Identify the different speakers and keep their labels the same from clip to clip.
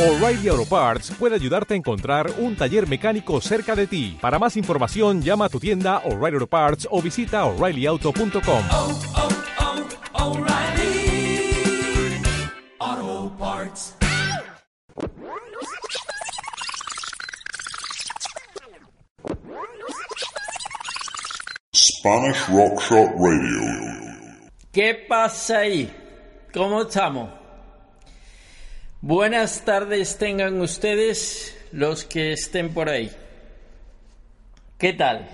Speaker 1: O'Reilly Auto Parts puede ayudarte a encontrar un taller mecánico cerca de ti. Para más información, llama a tu tienda O'Reilly Auto Parts o visita oreillyauto.com.
Speaker 2: oh, oh, Parts.
Speaker 3: Spanish Rock Shot Radio.
Speaker 4: ¿Qué pasa ahí? ¿Cómo estamos? Buenas tardes tengan ustedes los que estén por ahí. ¿Qué tal?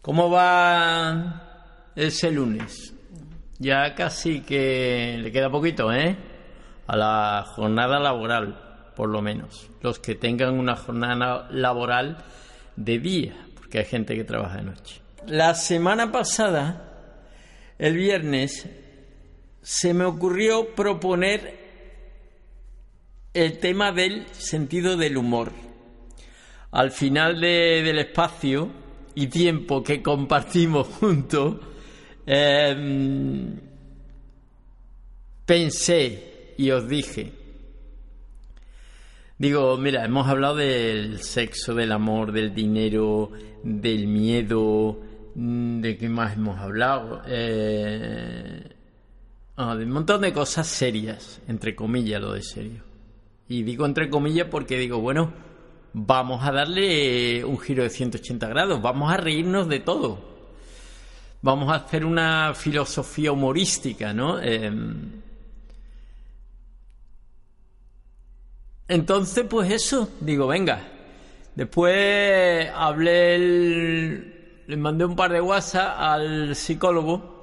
Speaker 4: ¿Cómo va ese lunes? Ya casi que le queda poquito, ¿eh? A la jornada laboral, por lo menos. Los que tengan una jornada laboral de día, porque hay gente que trabaja de noche. La semana pasada, el viernes, se me ocurrió proponer el tema del sentido del humor. Al final de- del espacio y tiempo que compartimos juntos, em, pensé y os dije, digo, mira, hemos hablado del sexo, del amor, del dinero, del miedo, mm, ¿de qué más hemos hablado? Eh, ah, de un montón de cosas serias, entre comillas lo de serio. Y digo entre comillas porque digo, bueno, vamos a darle un giro de 180 grados, vamos a reírnos de todo. Vamos a hacer una filosofía humorística, ¿no? Em, entonces, pues eso, digo, venga. Después hablé, el- le mandé un par de WhatsApp al psicólogo,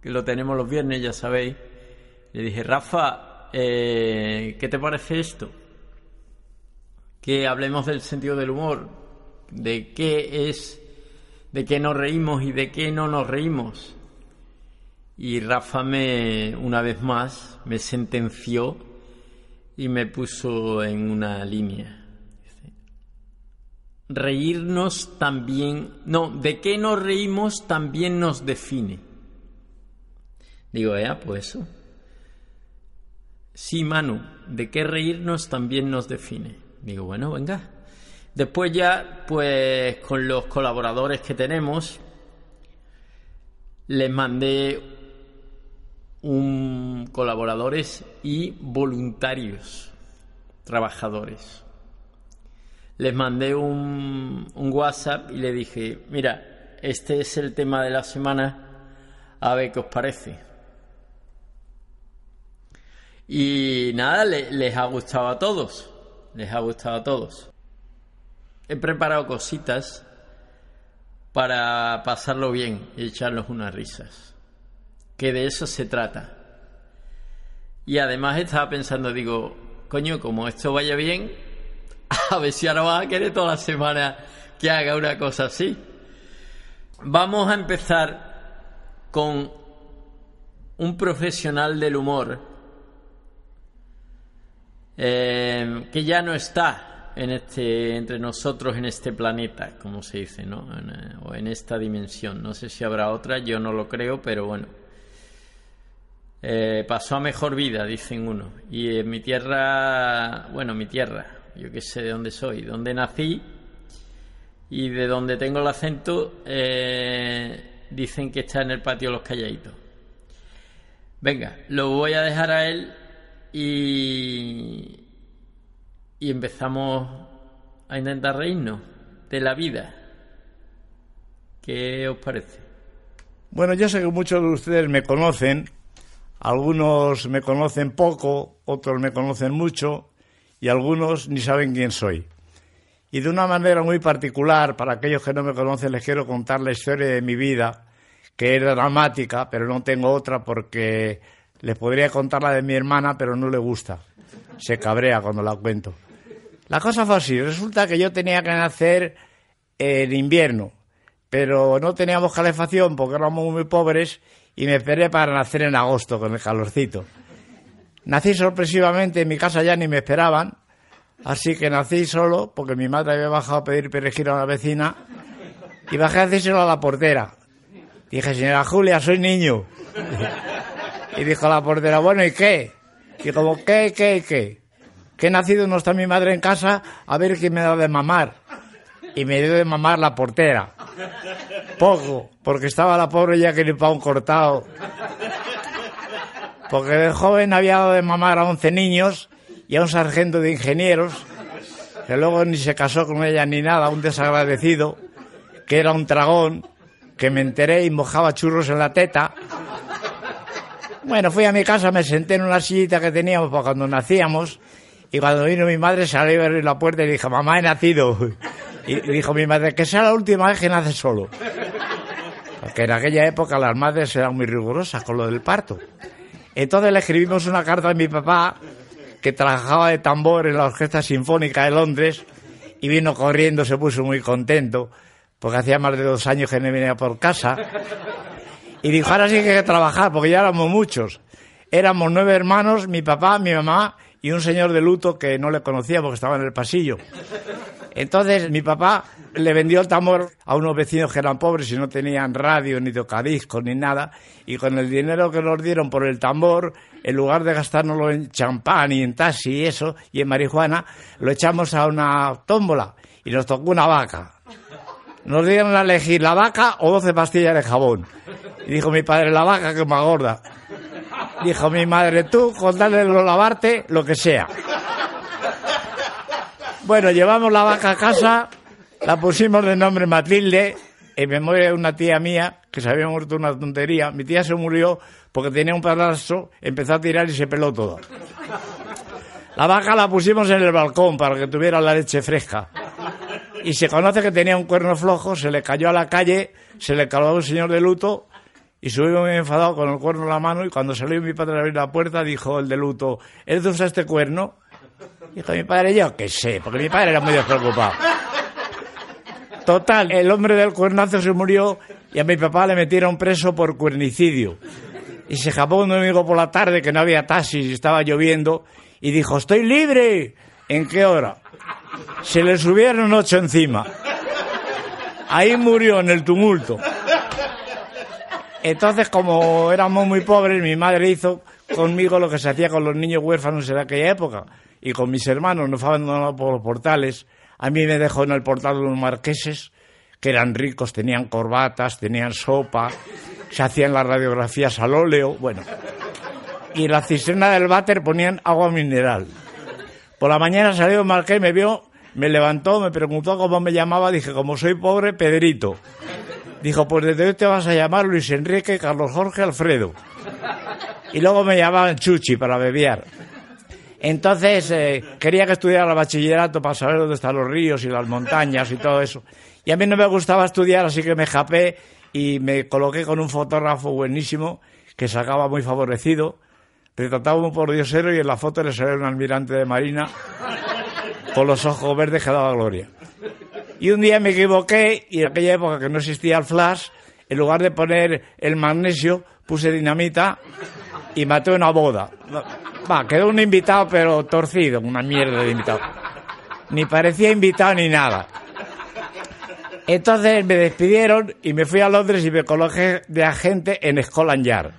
Speaker 4: que lo tenemos los viernes, ya sabéis. Le dije, Rafa, eh, ¿qué te parece esto? Que hablemos del sentido del humor, de qué es, de qué nos reímos y de qué no nos reímos. Y Rafa me, una vez más, me sentenció y me puso en una línea. Reírnos también, no, de qué nos reímos también nos define. Digo, eh, pues eso. Sí, Manu, de qué reírnos también nos define. Digo, bueno, venga. Después ya, pues con los colaboradores que tenemos, les mandé un colaboradores y voluntarios, trabajadores. Les mandé un, un WhatsApp y le dije, mira, este es el tema de la semana, a ver qué os parece. Y nada, le- les ha gustado a todos. Les ha gustado a todos. He preparado cositas para pasarlo bien y echarnos unas risas. Que de eso se trata. Y además estaba pensando, digo, coño, como esto vaya bien, a ver si ahora vas a querer toda la semana que haga una cosa así. Vamos a empezar con un profesional del humor eh, que ya no está en este, entre nosotros en este planeta, como se dice, ¿no? Eh, o en esta dimensión. No sé si habrá otra, yo no lo creo, pero bueno. Eh, pasó a mejor vida, dicen uno. Y en mi tierra, bueno, mi tierra, yo qué sé de dónde soy, dónde nací y de donde tengo el acento, eh, dicen que está en el patio Los Calladitos. Venga, lo voy a dejar a él y, y empezamos a intentar reírnos de la vida. ¿Qué os parece?
Speaker 5: Bueno, yo sé que muchos de ustedes me conocen, algunos me conocen poco, otros me conocen mucho y algunos ni saben quién soy. Y de una manera muy particular, para aquellos que no me conocen, les quiero contar la historia de mi vida, que es dramática, pero no tengo otra porque les podría contar la de mi hermana, pero no le gusta. Se cabrea cuando la cuento. La cosa fue así. Resulta que yo tenía que nacer en invierno, pero no teníamos calefacción porque éramos muy pobres y me esperé para nacer en agosto con el calorcito. Nací sorpresivamente, en mi casa ya ni me esperaban, así que nací solo porque mi madre había bajado a pedir perejil a una vecina y bajé a decírselo a la portera. Dije, señora Julia, soy niño. Y dijo la portera, bueno, ¿y qué? Y como, ¿qué, qué, qué? Que he nacido, no está mi madre en casa, a ver quién me da de mamar. Y me dio de mamar la portera. Poco, porque estaba la pobre ya que le un cortado. Porque de joven había dado de mamar a 11 niños y a un sargento de ingenieros, que luego ni se casó con ella ni nada, un desagradecido, que era un dragón, que me enteré y mojaba churros en la teta. Bueno, fui a mi casa, me senté en una sillita que teníamos para cuando nacíamos, y cuando vino mi madre salió a abrir la puerta y dije, mamá, he nacido. Y dijo mi madre, que sea la última vez que nace solo. Porque en aquella época las madres eran muy rigurosas con lo del parto. Entonces le escribimos una carta a mi papá, que trabajaba de tambor en la Orquesta Sinfónica de Londres, y vino corriendo, se puso muy contento, porque hacía más de dos años que no venía por casa. Y dijo, ahora sí que hay que trabajar, porque ya éramos muchos. Éramos nueve hermanos, mi papá, mi mamá y un señor de luto que no le conocía porque estaba en el pasillo. Entonces mi papá le vendió el tambor a unos vecinos que eran pobres y no tenían radio, ni tocadiscos, ni nada. Y con el dinero que nos dieron por el tambor, en lugar de gastárnoslo en champán y en taxi y eso, y en marihuana, lo echamos a una tómbola y nos tocó una vaca. Nos dieron a elegir la vaca o 12 pastillas de jabón. Y dijo mi padre, la vaca que más gorda. Dijo mi madre, tú con darle lo lavarte, lo que sea. Bueno, llevamos la vaca a casa, la pusimos de nombre Matilde, en memoria de una tía mía que se había muerto una tontería. Mi tía se murió porque tenía un pedazo, empezó a tirar y se peló todo. La vaca la pusimos en el balcón para que tuviera la leche fresca. Y se conoce que tenía un cuerno flojo, se le cayó a la calle, se le caló a un señor de luto y subió muy enfadado con el cuerno en la mano y cuando salió mi padre a abrir la puerta dijo el de luto, ¿eres de usar este cuerno? Dijo mi padre, yo qué sé, porque mi padre era muy despreocupado. Total, el hombre del cuernazo se murió y a mi papá le metieron preso por cuernicidio. Y se escapó un domingo por la tarde que no había taxis y estaba lloviendo y dijo, estoy libre. ¿En qué hora? Se le subieron ocho encima. Ahí murió en el tumulto. Entonces, como éramos muy pobres, mi madre hizo conmigo lo que se hacía con los niños huérfanos en aquella época y con mis hermanos nos abandonados por los portales. A mí me dejó en el portal de unos marqueses que eran ricos, tenían corbatas, tenían sopa, se hacían las radiografías al óleo, bueno. Y en la cisterna del váter ponían agua mineral. Por la mañana salió el marqués, me vio, me levantó, me preguntó cómo me llamaba, dije, como soy pobre, Pedrito. Dijo, pues desde hoy te vas a llamar Luis Enrique, Carlos Jorge, Alfredo. Y luego me llamaban Chuchi para bebiar. Entonces eh, quería que estudiara el bachillerato para saber dónde están los ríos y las montañas y todo eso. Y a mí no me gustaba estudiar, así que me japé y me coloqué con un fotógrafo buenísimo que sacaba muy favorecido. Retrataba un pordiosero y en la foto le salía un almirante de marina con los ojos verdes que daba gloria. Y un día me equivoqué y en aquella época que no existía el flash, en lugar de poner el magnesio, puse dinamita y maté una boda. Va, quedó un invitado, pero torcido, una mierda de invitado. Ni parecía invitado ni nada. Entonces me despidieron y me fui a Londres y me coloqué de agente en Scotland Yard.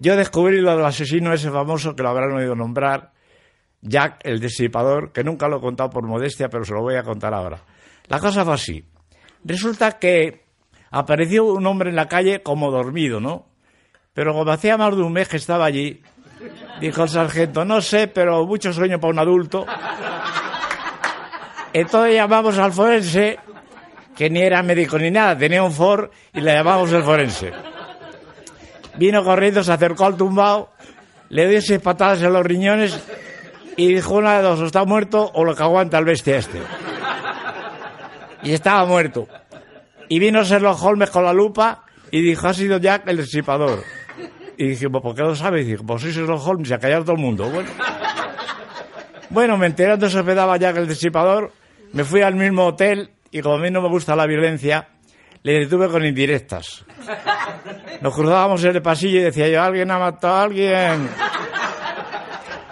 Speaker 5: Yo descubrí lo del asesino ese famoso que lo habrán oído nombrar, Jack el disipador, que nunca lo he contado por modestia, pero se lo voy a contar ahora. La cosa fue así. Resulta que apareció un hombre en la calle como dormido, ¿no? Pero como hacía más de un mes que estaba allí, Dijo el sargento, no sé, pero mucho sueño para un adulto. Entonces llamamos al forense, que ni era médico ni nada, tenía un for y le llamamos el forense. Vino corriendo, se acercó al tumbao, le dio seis patadas en los riñones y dijo una de dos, o está muerto o lo que aguanta el bestia este. Y estaba muerto. Y vino Sherlock Holmes con la lupa y dijo, ha sido Jack el disipador. Y dije, ¿por qué lo sabes? Y dije, pues soy Sherlock Holmes y a callar todo el mundo. Bueno, bueno me enteré se hospedaba ya que el disipador, me fui al mismo hotel y como a mí no me gusta la violencia, le detuve con indirectas. Nos cruzábamos en el pasillo y decía yo, alguien ha matado a alguien.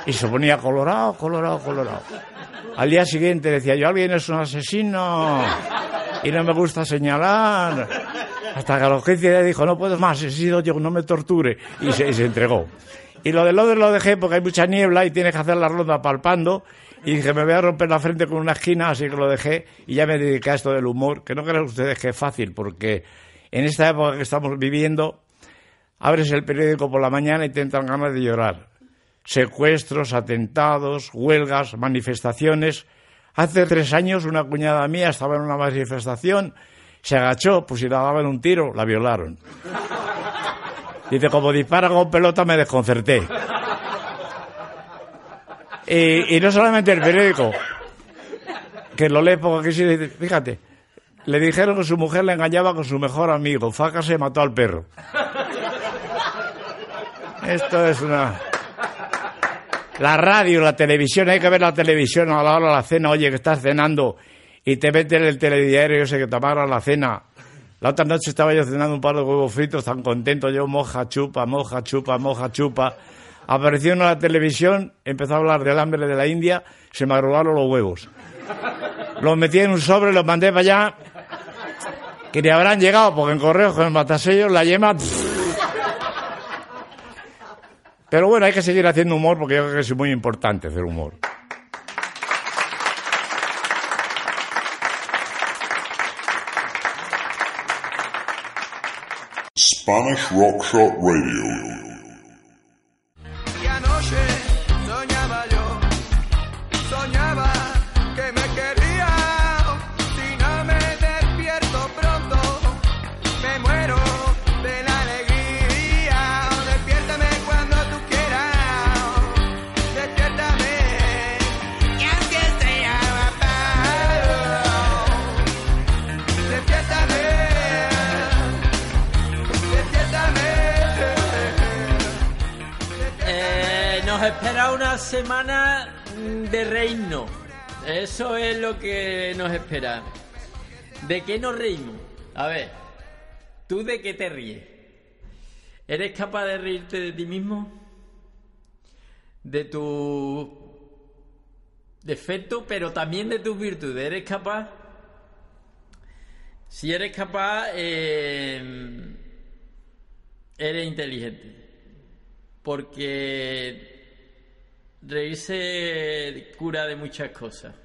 Speaker 5: Y se ponía colorado, colorado, colorado. Al día siguiente decía yo, alguien es un asesino y no me gusta señalar. Hasta que la urgencia dijo, no puedo más, he sido yo, no me torture. Y se, entregó. Y lo de Londres lo dejé porque hay mucha niebla y tienes que hacer la ronda palpando. Y dije, me voy a romper la frente con una esquina, así que lo dejé y ya me dediqué a esto del humor, que no crean ustedes que es fácil, porque en esta época que estamos viviendo, abres el periódico por la mañana y te entran ganas de llorar. Secuestros, atentados, huelgas, manifestaciones. Hace tres años una cuñada mía estaba en una manifestación, se agachó, pues si la daban un tiro, la violaron. Dice, como dispara con pelota me desconcerté. Y, no solamente el periódico, que lo lee poco que sí, fíjate, le dijeron que su mujer le engañaba con su mejor amigo, Faca se mató al perro. Esto es una... La radio, la televisión, hay que ver la televisión a la hora de la cena, oye, que estás cenando y te meten el telediario ese que te amarra la cena. La otra noche estaba yo cenando un par de huevos fritos, tan contento yo, moja, chupa, moja, chupa, moja, chupa. Apareció en la televisión, empezó a hablar del hambre de la India, se me arrugaron los huevos. Los metí en un sobre, los mandé para allá, que ni habrán llegado, porque en correo con el matasellos, la yema... Pero bueno, hay que seguir haciendo humor porque yo creo que es muy importante hacer humor.
Speaker 3: Spanish Rock Shot Radio.
Speaker 4: Espera. ¿De qué nos reímos? A ver, ¿tú de qué te ríes? ¿Eres capaz de reírte de ti mismo? ¿De tu defecto, pero también de tus virtudes? ¿Eres capaz? Si eres capaz, eh, eres inteligente porque reírse cura de muchas cosas.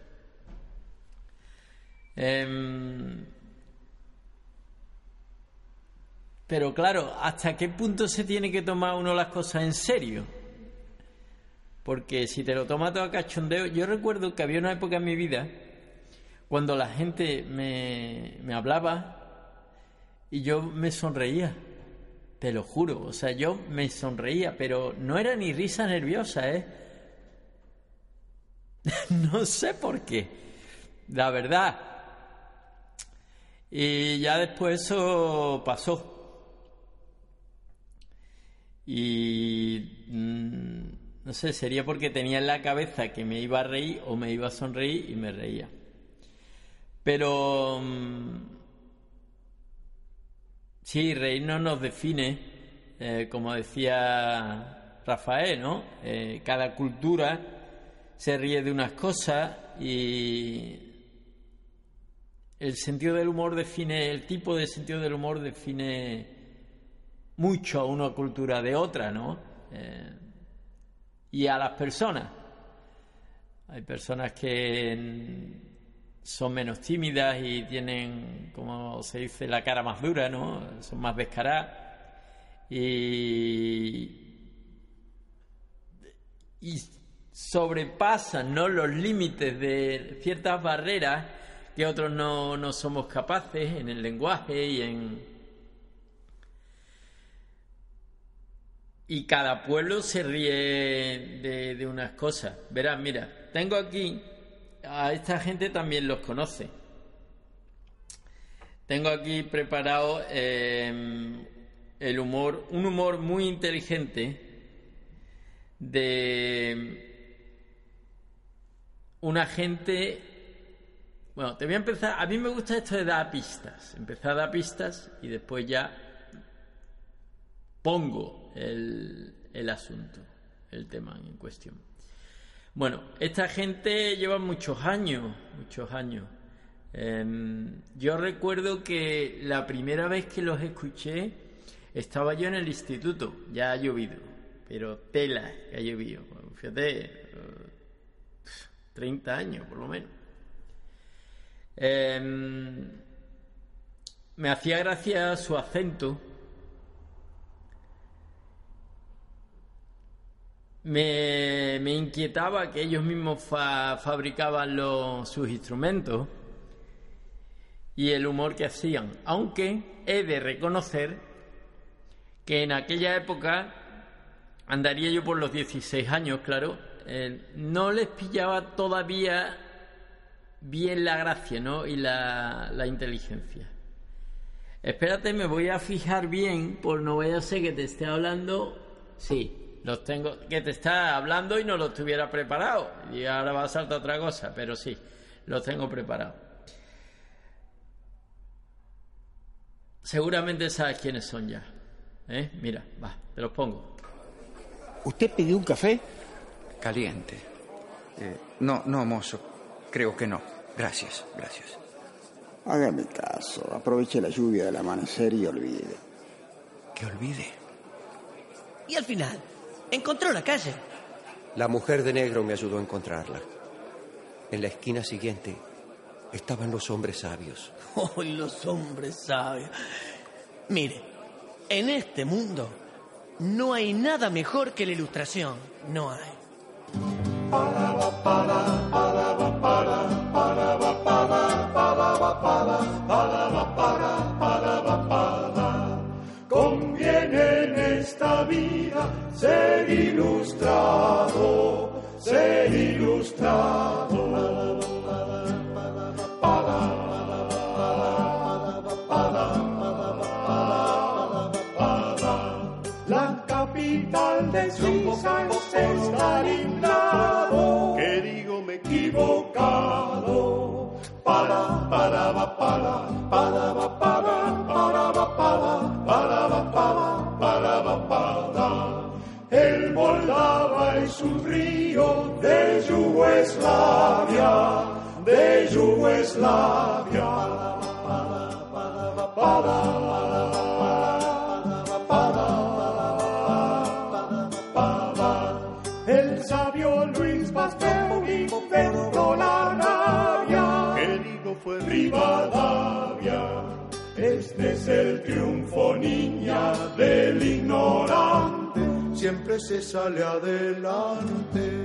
Speaker 4: Em, pero claro, ¿hasta qué punto se tiene que tomar uno las cosas en serio? Porque si te lo tomas todo a cachondeo, yo recuerdo que había una época en mi vida cuando la gente me, me hablaba y yo me sonreía. Te lo juro, o sea, yo me sonreía, pero no era ni risa nerviosa, ¿eh? no sé por qué, la verdad. Y ya después eso pasó. Y mm, no sé, sería porque tenía en la cabeza que me iba a reír o me iba a sonreír y me reía. Pero mm, sí, reír no nos define, eh, como decía Rafael, ¿no? Eh, cada cultura se ríe de unas cosas y el sentido del humor define, el tipo de sentido del humor define mucho a una cultura de otra, ¿no? Eh, y a las personas. Hay personas que son menos tímidas y tienen, como se dice, la cara más dura, ¿no? Son más descaradas. Y, y sobrepasan ¿no? los límites de ciertas barreras que otros no, no somos capaces en el lenguaje y en, Y cada pueblo se ríe de, de unas cosas. Verás, mira, tengo aquí, a esta gente también los conoce. Tengo aquí preparado eh, el humor, un humor muy inteligente de una gente... Bueno, te voy a empezar, a mí me gusta esto de dar pistas, empezar a dar pistas y después ya pongo el, el asunto, el tema en cuestión. Bueno, esta gente lleva muchos años, muchos años. Em, yo recuerdo que la primera vez que los escuché estaba yo en el instituto, ya ha llovido. pero tela que ha llovido. Fíjate, eh, 30 años por lo menos. Em, me hacía gracia su acento. Me, me inquietaba que ellos mismos fa- fabricaban los- sus instrumentos y el humor que hacían. Aunque he de reconocer que en aquella época andaría yo por los 16 años, claro, eh, no les pillaba todavía bien la gracia ¿no? y la, la inteligencia. Espérate, me voy a fijar bien, por no vaya a ser que te esté hablando. Sí, los tengo, que te está hablando y no lo estuviera preparado. Y ahora va a saltar otra cosa, pero sí, los tengo preparados. Seguramente sabes quiénes son ya. ¿eh? Mira, va, te los pongo.
Speaker 6: ¿Usted pidió un café?
Speaker 7: Caliente. Eh, no, no, mozo. Creo que no. Gracias, gracias.
Speaker 8: Hágame caso, aproveche la lluvia del amanecer y olvide.
Speaker 7: Que olvide.
Speaker 9: Y al final, encontró la calle.
Speaker 10: La mujer de negro me ayudó a encontrarla. En la esquina siguiente estaban los hombres sabios.
Speaker 9: Oh, los hombres sabios. Mire, en este mundo no hay nada mejor que la ilustración. No hay.
Speaker 11: Ser ilustrado, ser ilustrado. Yugoslavia. El sabio Luis Pasteur inventó la navia. Que digo fue Rivadavia. Este es el triunfo, niña, del ignorante. Siempre se sale adelante.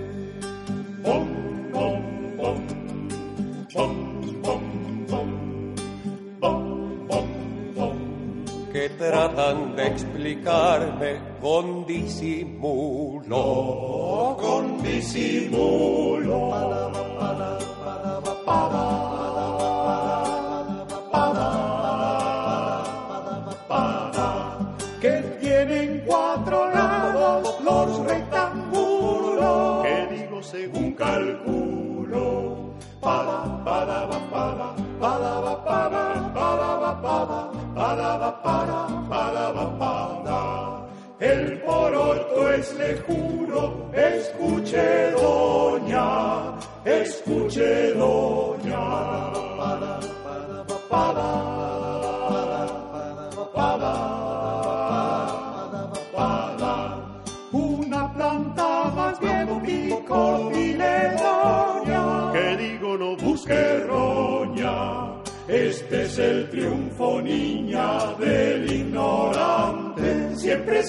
Speaker 10: Tratan de explicarme con disimulo.
Speaker 11: con disimulo. Que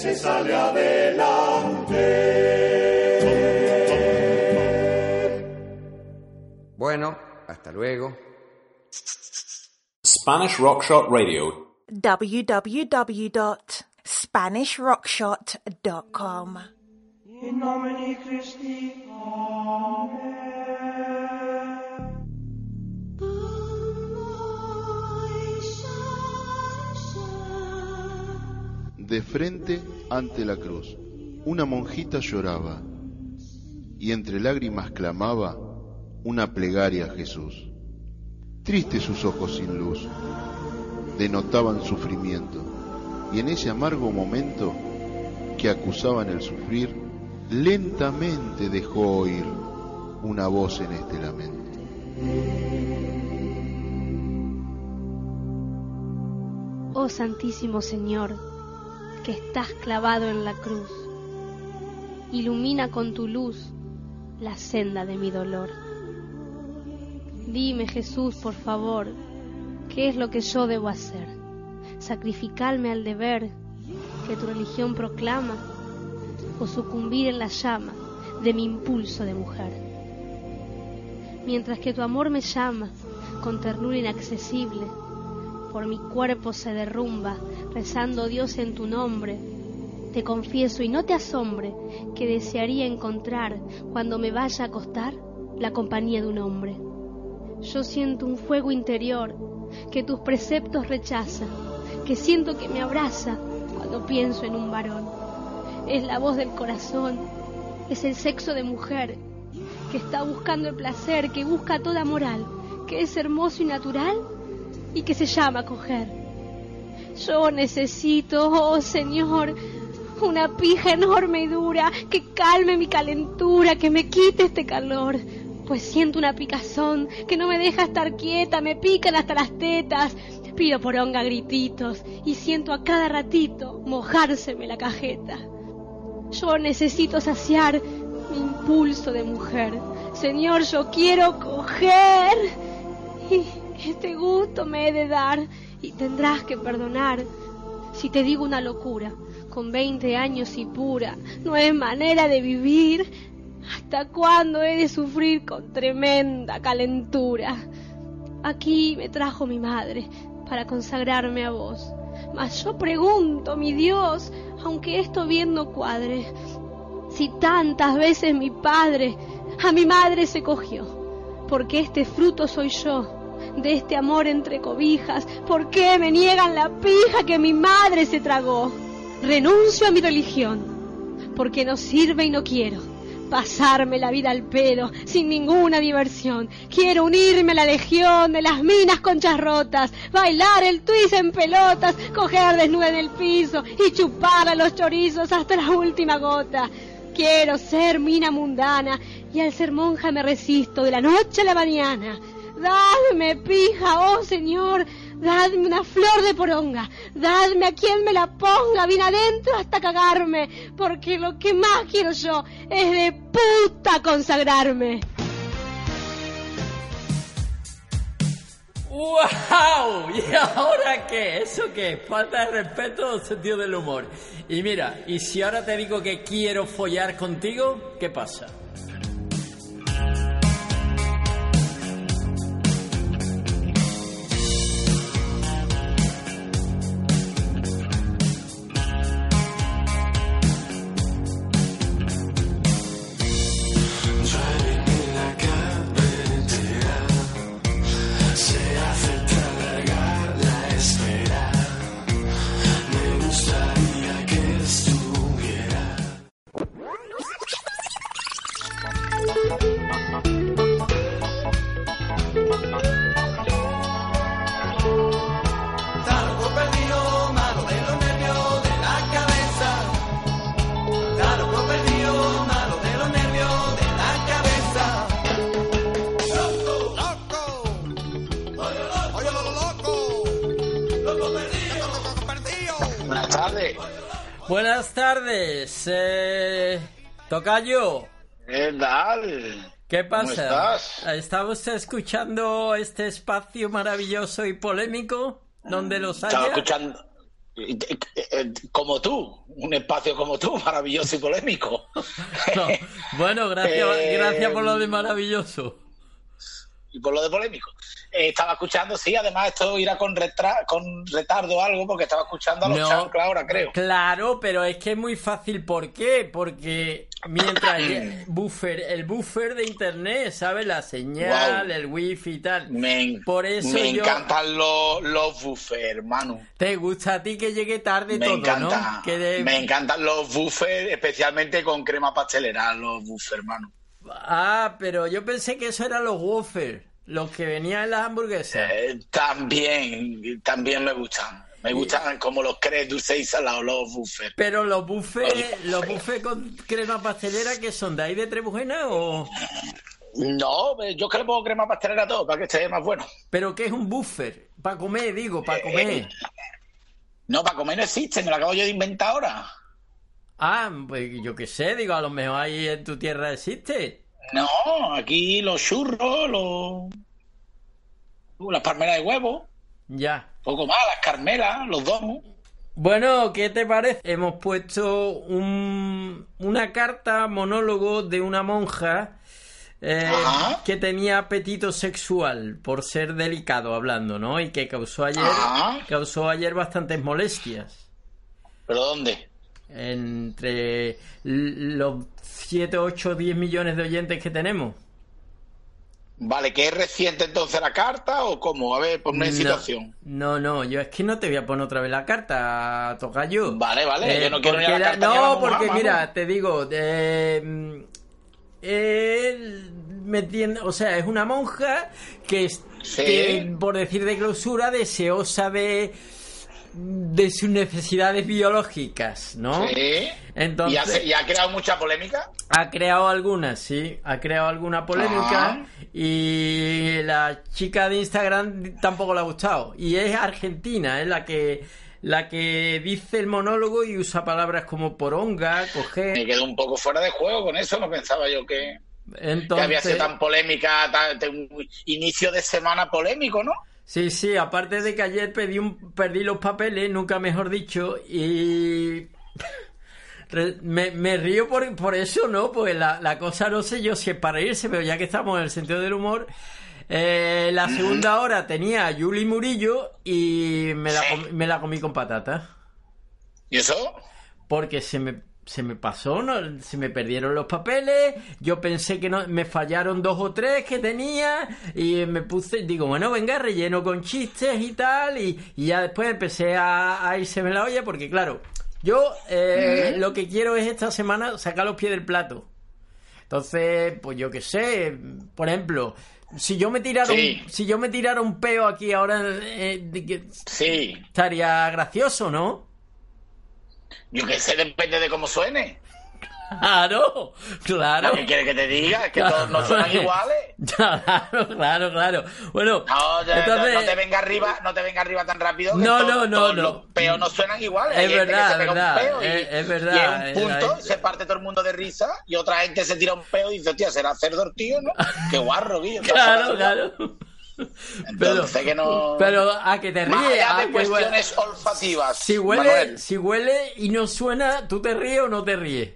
Speaker 11: se sale adelante.
Speaker 10: Bueno, hasta luego.
Speaker 12: Spanish Rockshot Radio.
Speaker 13: www.spanishrockshot.com.
Speaker 11: In nomine Christi. Amen.
Speaker 14: De frente ante la cruz, una monjita lloraba y entre lágrimas clamaba una plegaria a Jesús. Tristes sus ojos sin luz, denotaban sufrimiento y en ese amargo momento que acusaban el sufrir, lentamente dejó oír una voz en este lamento.
Speaker 15: Oh Santísimo Señor, que estás clavado en la cruz,
Speaker 13: ilumina con tu luz la senda de mi dolor. Dime, Jesús, por favor, ¿qué es lo que yo debo hacer? ¿Sacrificarme al deber que tu religión proclama o sucumbir en la llama de mi impulso de mujer? Mientras que tu amor me llama con ternura inaccesible, por mi cuerpo se derrumba, rezando Dios en tu nombre. Te confieso y no te asombre que desearía encontrar, cuando me vaya a acostar, la compañía de un hombre. Yo siento un fuego interior que tus preceptos rechaza, que siento que me abraza cuando pienso en un varón. Es la voz del corazón, es el sexo de mujer que está buscando el placer, que busca toda moral, que es hermoso y natural y que se llama coger. Yo necesito, oh Señor, una pija enorme y dura que calme mi calentura, que me quite este calor. Pues siento una picazón que no me deja estar quieta, me pican hasta las tetas. Pido poronga grititos y siento a cada ratito mojárseme la cajeta. Yo necesito saciar mi impulso de mujer. Señor, yo quiero coger. Este gusto me he de dar y tendrás que perdonar si te digo una locura. Con 20 años y pura, no es manera de vivir. ¿Hasta cuándo he de sufrir con tremenda calentura? Aquí me trajo mi madre para consagrarme a vos. Mas yo pregunto, mi Dios, aunque esto bien no cuadre, si tantas veces mi padre a mi madre se cogió, porque este fruto soy yo de este amor entre cobijas, ¿por qué me niegan la pija que mi madre se tragó? Renuncio a mi religión, porque no sirve y no quiero pasarme la vida al pedo, sin ninguna diversión. Quiero unirme a la legión de las minas conchas rotas, bailar el twist en pelotas, coger desnuda en el piso y chupar a los chorizos hasta la última gota. Quiero ser mina mundana y al ser monja me resisto de la noche a la mañana. Dadme pija, oh Señor, dadme una flor de poronga, dadme a quien me la ponga bien adentro hasta cagarme, porque lo que más quiero yo es de puta consagrarme.
Speaker 4: ¡Wow! ¿Y ahora qué? ¿Eso qué? Falta de respeto o sentido del humor. Y mira, ¿y si ahora te digo que quiero follar contigo? ¿Qué pasa? Tocayo.
Speaker 16: ¿Qué tal?
Speaker 4: ¿Qué
Speaker 16: ¿Cómo
Speaker 4: pasa?
Speaker 16: estás?
Speaker 4: ¿Está usted escuchando este espacio maravilloso y polémico donde los haya?
Speaker 16: Estaba escuchando. eh, eh, eh, Como tú, un espacio como tú, maravilloso y polémico.
Speaker 4: No. Bueno, gracias,
Speaker 16: Eh,
Speaker 4: gracias por lo de maravilloso.
Speaker 16: Y por lo de polémico. Eh, estaba escuchando, sí, además esto irá con, retra- con retardo o algo, porque estaba escuchando a los
Speaker 4: No.
Speaker 16: chanclas ahora, creo.
Speaker 4: Claro, pero es que es muy fácil. ¿Por qué? Porque mientras el buffer, el buffer de internet, ¿sabes? La señal, el wifi y tal.
Speaker 16: Me,
Speaker 4: Por eso
Speaker 16: me
Speaker 4: yo-
Speaker 16: encantan los, los buffers, hermano.
Speaker 4: ¿Te gusta a ti que llegue tarde
Speaker 16: Me
Speaker 4: todo,
Speaker 16: encanta.
Speaker 4: no? Que de-
Speaker 16: Me encantan los buffers, especialmente con crema pastelera, los buffers, hermano.
Speaker 4: Ah, pero yo pensé que eso eran los waffles, los que venían en las hamburguesas.
Speaker 16: Eh, también, también me gustan. Me gustan como los crepes dulces y salados, los buffers.
Speaker 4: Pero los buffets, los buffets con crema pastelera, que son de ahí de Trebujena o...?
Speaker 16: No, eh, yo que le pongo crema pastelera a todo para que esté más bueno.
Speaker 4: ¿Pero qué es un buffer? Para comer, digo, para comer.
Speaker 16: No, para comer no existe, me lo acabo yo de inventar ahora.
Speaker 4: Ah, pues yo qué sé, digo, a lo mejor ahí en tu tierra existe.
Speaker 16: No, aquí los churros, los... uh, las palmeras de huevo,
Speaker 4: Ya.
Speaker 16: Poco más, las carmelas, los domos.
Speaker 4: Bueno, ¿qué te parece? Hemos puesto un- una carta monólogo de una monja eh, que tenía apetito sexual por ser delicado hablando, ¿no? Y que causó ayer
Speaker 16: Ajá.
Speaker 4: causó ayer bastantes molestias
Speaker 16: ¿Pero dónde?
Speaker 4: entre los 7, 8, 10 millones de oyentes que tenemos.
Speaker 16: Vale, ¿que es reciente entonces la carta o cómo? A ver, ponme en
Speaker 4: No,
Speaker 16: situación.
Speaker 4: No, no, yo es que no te voy a poner otra vez la carta, toca yo.
Speaker 16: Vale, vale, yo no quiero ni
Speaker 4: porque
Speaker 16: la carta la
Speaker 4: No, porque mira, te digo, eh, él me tiene- o sea, es una monja que, es-
Speaker 16: Sí.
Speaker 4: que, por decir de clausura, deseosa de de sus necesidades biológicas, ¿no?
Speaker 16: Sí.
Speaker 4: Entonces,
Speaker 16: ¿Y, hace- y ha creado mucha polémica?
Speaker 4: ha creado algunas, sí, ha creado alguna polémica
Speaker 16: Ah.
Speaker 4: y la chica de Instagram tampoco le ha gustado. Y es argentina, es la que la que dice el monólogo y usa palabras como poronga,
Speaker 16: Me
Speaker 4: coger.
Speaker 16: quedo un poco fuera de juego con eso, no pensaba yo que, que había sido tan polémica, tan, un inicio de semana polémico, ¿no?
Speaker 4: Sí, sí, aparte de que ayer pedí un, perdí los papeles, nunca mejor dicho, y Me, me río por, por eso, ¿no? Pues la, la cosa no sé yo si es para irse, pero ya que estamos en el sentido del humor, eh, la segunda hora tenía a Yuli Murillo y me la, me la comí con patata.
Speaker 16: ¿Y eso?
Speaker 4: Porque se me, se me pasó, ¿no? se me perdieron los papeles, yo pensé que no, me fallaron dos o tres que tenía y me puse, digo, bueno, venga, relleno con chistes y tal, y, y ya después empecé a, a irse la olla porque, claro, yo eh, lo que quiero es esta semana sacar los pies del plato. Entonces, pues yo qué sé, por ejemplo, si yo me tirara
Speaker 16: Sí.
Speaker 4: un, si yo me tirara un peo aquí ahora, eh, de
Speaker 16: Sí.
Speaker 4: estaría gracioso, ¿no?
Speaker 16: Yo qué sé, depende de cómo suene.
Speaker 4: Claro, claro.
Speaker 16: ¿Qué quieres que te diga? Es que todos no suenan iguales.
Speaker 4: Claro, claro, claro. Bueno,
Speaker 16: No, ya-
Speaker 4: entonces,
Speaker 16: no te venga arriba, no te venga arriba tan rápido. que
Speaker 4: No, no, no,
Speaker 16: todos
Speaker 4: no.
Speaker 16: Los peos no suenan iguales.
Speaker 4: Es
Speaker 16: Hay gente que
Speaker 4: verdad,
Speaker 16: se pega un
Speaker 4: verdad,
Speaker 16: peo y-
Speaker 4: es- es verdad,
Speaker 16: Y es un punto,
Speaker 4: es-
Speaker 16: se parte todo el mundo de risa y otra gente se tira un peo y dice, hostia, será cerdo el tío, ¿no? Qué guarro, Guillo.
Speaker 4: claro,
Speaker 16: guarro".
Speaker 4: claro.
Speaker 16: Entonces que no...
Speaker 4: Pero a que te
Speaker 16: Más
Speaker 4: ríes,
Speaker 16: allá
Speaker 4: a
Speaker 16: de
Speaker 4: que
Speaker 16: cuestiones olfativas.
Speaker 4: si huele,
Speaker 16: Manuel.
Speaker 4: si huele y no suena, ¿tú te ríes o no te ríes?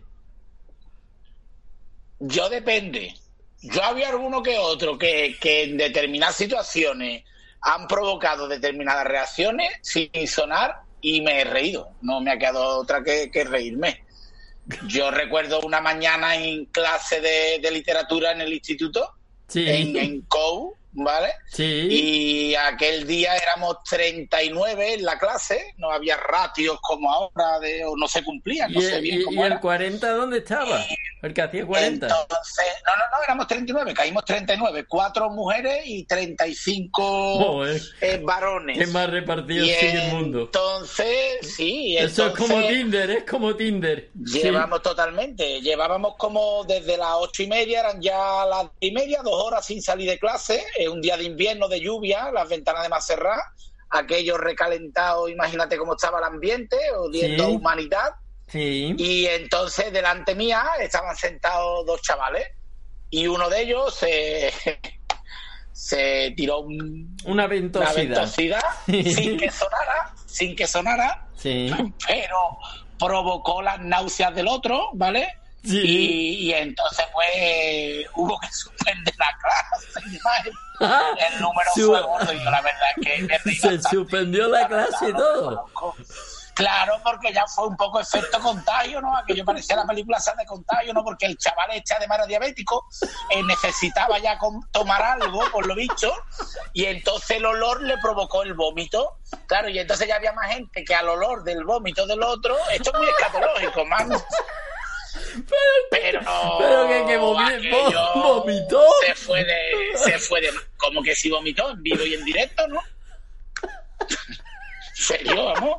Speaker 16: Yo depende. Yo había alguno que otro que, que en determinadas situaciones han provocado determinadas reacciones sin sonar y me he reído. No me ha quedado otra que, que reírme. Yo recuerdo una mañana en clase de, de literatura en el instituto,
Speaker 4: Sí.
Speaker 16: en, en COU, ¿vale?
Speaker 4: Sí.
Speaker 16: Y aquel día éramos 39 en la clase, no había ratios como ahora, de, o no se cumplían, no
Speaker 4: ¿Y,
Speaker 16: sé bien
Speaker 4: y-
Speaker 16: cómo
Speaker 4: y
Speaker 16: era.
Speaker 4: el 40 dónde estaba? El que hacía 40.
Speaker 16: Entonces, no, no, no, éramos 39, caímos 39, cuatro mujeres y 35
Speaker 4: Joder.
Speaker 16: eh, varones.
Speaker 4: ¿Qué más repartido
Speaker 16: Y
Speaker 4: sigue el mundo?
Speaker 16: Entonces, sí,
Speaker 4: Eso es como Tinder, es como Tinder. Sí.
Speaker 16: Llevamos totalmente, llevábamos como desde las ocho y media, eran ya las diez y media, dos horas sin salir de clase, es un día de invierno, de lluvia, las ventanas de más cerradas, aquello recalentado, imagínate cómo estaba el ambiente, oliendo
Speaker 4: Sí.
Speaker 16: a humanidad.
Speaker 4: Sí.
Speaker 16: Y entonces delante mía estaban sentados dos chavales y uno de ellos se, se tiró un-
Speaker 4: Una
Speaker 16: una
Speaker 4: ventosidad.
Speaker 16: sin que sonara, sin que sonara,
Speaker 4: Sí.
Speaker 16: pero provocó las náuseas del otro, ¿vale?
Speaker 4: Sí.
Speaker 16: Y, y entonces pues hubo que suspender la clase. El número fue gordo y yo la verdad es que me reí
Speaker 4: Se
Speaker 16: bastante.
Speaker 4: suspendió la clase y todo.
Speaker 16: Claro, porque ya fue un poco efecto contagio, ¿no? Aquello parecía la película esa de contagio, ¿no? Porque el chaval este además era diabético, eh, necesitaba ya tomar algo, por lo dicho, y entonces el olor le provocó el vómito. Claro, y entonces ya había más gente que al olor del vómito del otro, esto es muy escatológico, más. Pero,
Speaker 4: Pero que, que vomitó.
Speaker 16: Se fue de, se fue de, como que si vomitó en vivo y en directo, ¿no? serio, vamos.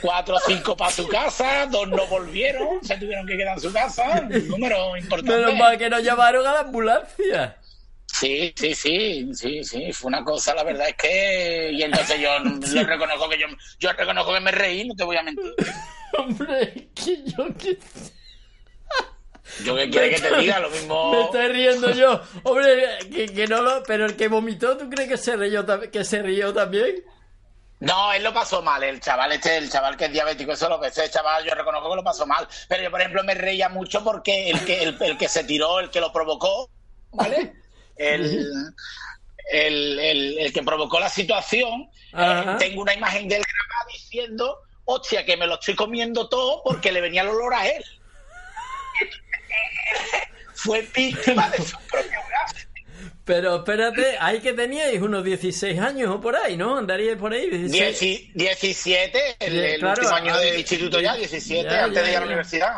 Speaker 16: Cuatro o cinco para su casa, dos no volvieron, se tuvieron que quedar en su casa, un número importante.
Speaker 4: Menos mal que nos llamaron a la ambulancia.
Speaker 16: Sí, sí, sí, sí, sí, fue una cosa, la verdad es que... Y entonces yo, yo reconozco que yo, yo reconozco que me reí, no te voy a mentir.
Speaker 4: Hombre, que yo que...
Speaker 16: Yo que quiere que te diga lo mismo...
Speaker 4: Me estoy riendo yo. Hombre, que, que no lo... Pero el que vomitó, ¿tú crees que se rió, que se rió también?
Speaker 16: No, él lo pasó mal, el chaval este, el chaval que es diabético, eso lo que ese chaval yo reconozco que lo pasó mal. Pero yo, por ejemplo, me reía mucho porque el que, el, el que se tiró, el que lo provocó, ¿vale? El, el, el, el que provocó la situación, eh, tengo una imagen de él grabada diciendo, hostia, que me lo estoy comiendo todo porque le venía el olor a él. Fue víctima de su propio gas.
Speaker 4: Pero espérate, hay que teníais unos 16 años o por ahí, ¿no? Andaríais por ahí, 16.
Speaker 16: Dieci- 17, el,
Speaker 4: Sí,
Speaker 16: el
Speaker 4: claro,
Speaker 16: último año
Speaker 4: ah,
Speaker 16: del instituto ya, 17,
Speaker 4: ya,
Speaker 16: antes de
Speaker 4: ya,
Speaker 16: ir a la universidad.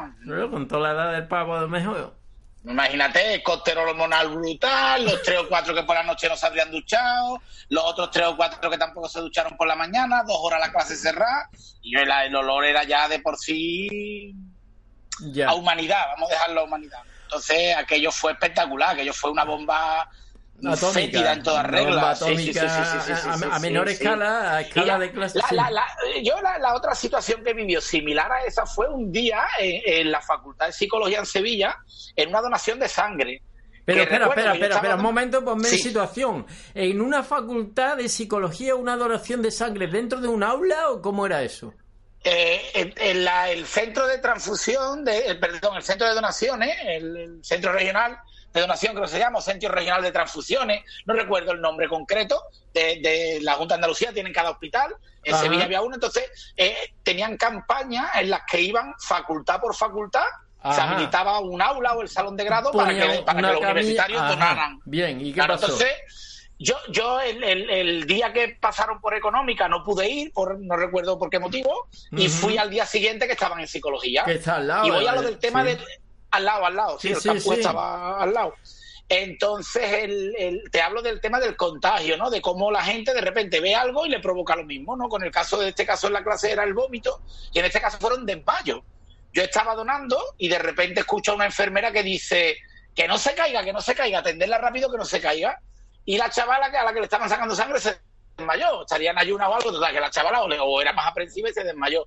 Speaker 4: Con toda la edad del pavo a lo mejor.
Speaker 16: Imagínate, el cóctel hormonal brutal, los tres o cuatro que por la noche no se habrían duchado, los otros tres o cuatro que tampoco se ducharon por la mañana, dos horas la clase cerrada, y el, el olor era ya de por sí A humanidad, vamos a dejarlo a humanidad. Entonces aquello fue espectacular, aquello fue una bomba
Speaker 4: Atómica.
Speaker 16: fétida en toda
Speaker 4: Una
Speaker 16: regla.
Speaker 4: bomba
Speaker 16: Sí, sí, sí, sí,
Speaker 4: atómica
Speaker 16: sí, sí, sí,
Speaker 4: a- menor escala, a escala
Speaker 16: la-
Speaker 4: de clase,
Speaker 16: la- la- la- yo la, otra situación que vivió similar a esa fue un día en, en la Facultad de Psicología en Sevilla, en una donación de sangre.
Speaker 4: Pero espera, espera, espera,
Speaker 16: estaba-
Speaker 4: un momento, ponme en situación. ¿En una facultad de psicología una donación de sangre dentro de un aula o cómo era eso?
Speaker 16: Eh, en, en la- el centro de transfusión, de, el, perdón, el centro de donaciones, el, el centro regional de donación, creo que se llama, centro regional de transfusiones, no recuerdo el nombre concreto, de, de la Junta de Andalucía, tienen cada hospital, en
Speaker 4: Ajá.
Speaker 16: Sevilla había uno, entonces eh, tenían campañas en las que iban facultad por facultad, se habilitaba un aula o el salón de grado para que, para que los
Speaker 4: camilla-
Speaker 16: universitarios
Speaker 4: Ajá.
Speaker 16: donaran.
Speaker 4: Bien, ¿y qué
Speaker 16: Claro,
Speaker 4: pasó?
Speaker 16: entonces, yo, yo el, el- el día que pasaron por económica no pude ir, por no recuerdo por qué motivo, y fui al día siguiente que estaban en psicología.
Speaker 4: Que está al lado,
Speaker 16: Y voy a lo
Speaker 4: eh,
Speaker 16: del tema
Speaker 4: sí.
Speaker 16: de... Al lado, al lado, sí,
Speaker 4: Sí,
Speaker 16: el
Speaker 4: sí.
Speaker 16: estaba al lado. Entonces, el, el- te hablo del tema del contagio, ¿no? De cómo la gente de repente ve algo y le provoca lo mismo, ¿no? Con el caso de este caso en la clase era el vómito, y en este caso fueron desmayos. Yo estaba donando y de repente escucho a una enfermera que dice que no se caiga, que no se caiga, atenderla rápido, que no se caiga. Y la chavala que a la que le estaban sacando sangre se desmayó, estaría en ayuna o algo, total, que la chavala o, le- o era más aprensiva y se desmayó.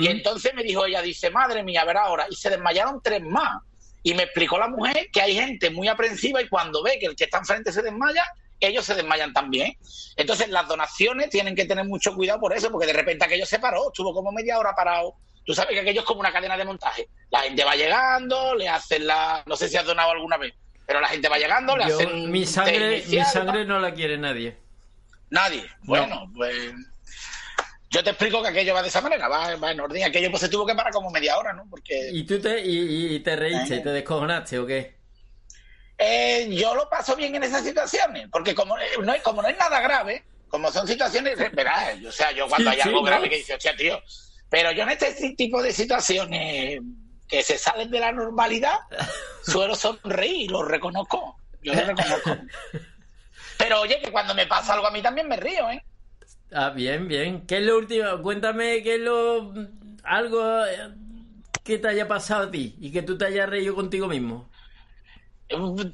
Speaker 16: Y entonces me dijo ella, dice, madre mía, a ver ahora, y se desmayaron tres más. Y me explicó la mujer que hay gente muy aprensiva y cuando ve que el que está enfrente se desmaya, ellos se desmayan también. Entonces las donaciones tienen que tener mucho cuidado por eso, porque de repente aquello se paró, estuvo como media hora parado. Tú sabes que aquello es como una cadena de montaje. La gente va llegando, le hacen la... No sé si has donado alguna vez, pero la gente va llegando, le
Speaker 4: Yo-
Speaker 16: hacen...
Speaker 4: mi sangre, mi sangre no la quiere nadie.
Speaker 16: Nadie. Bueno, pues yo te explico que aquello va de esa manera, va, va en orden. Aquello pues se tuvo que parar como media hora, ¿no? Porque
Speaker 4: ¿Y tú te, y, y te reíste y te descojonaste o qué?
Speaker 16: eh, yo lo paso bien en esas situaciones, porque como eh, no, es- como no es nada grave, como son situaciones, verás, o sea, yo cuando
Speaker 4: Sí,
Speaker 16: hay
Speaker 4: sí,
Speaker 16: algo
Speaker 4: ¿no?
Speaker 16: grave que dice, hostia, tío, pero yo en este tipo de situaciones que se salen de la normalidad, suelo sonreír, lo reconozco, yo lo reconozco. Pero oye, que cuando me pasa algo a mí también me río, ¿eh?
Speaker 4: Ah, bien, bien. ¿Qué es lo último? Cuéntame qué es lo... algo eh, que te haya pasado a ti y que tú te hayas reído contigo mismo.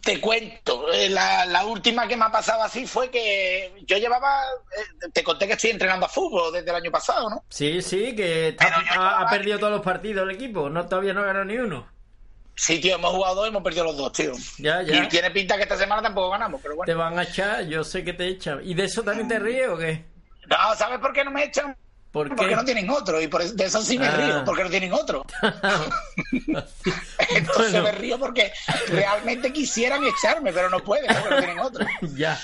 Speaker 16: Te cuento, eh, la, la última que me ha pasado así fue que yo llevaba, eh, te conté que estoy entrenando a fútbol desde el año pasado, ¿no?
Speaker 4: Sí, sí, que ha, ha perdido todos los partidos el equipo. No, todavía no ganó ni uno.
Speaker 16: Sí, tío, hemos jugado dos y hemos perdido los dos, tío.
Speaker 4: Ya, ya.
Speaker 16: Y tiene pinta que esta semana tampoco ganamos, pero bueno.
Speaker 4: Te van a echar, yo sé que te echan. ¿Y de eso también te ríes o qué?
Speaker 16: No, ¿sabes por qué no me echan? Porque no tienen otro, y por eso, de eso sí me
Speaker 4: Ah.
Speaker 16: río, porque no tienen otro. Entonces
Speaker 4: Bueno.
Speaker 16: me río porque realmente quisieran echarme, pero no pueden, porque no tienen otro.
Speaker 4: ya.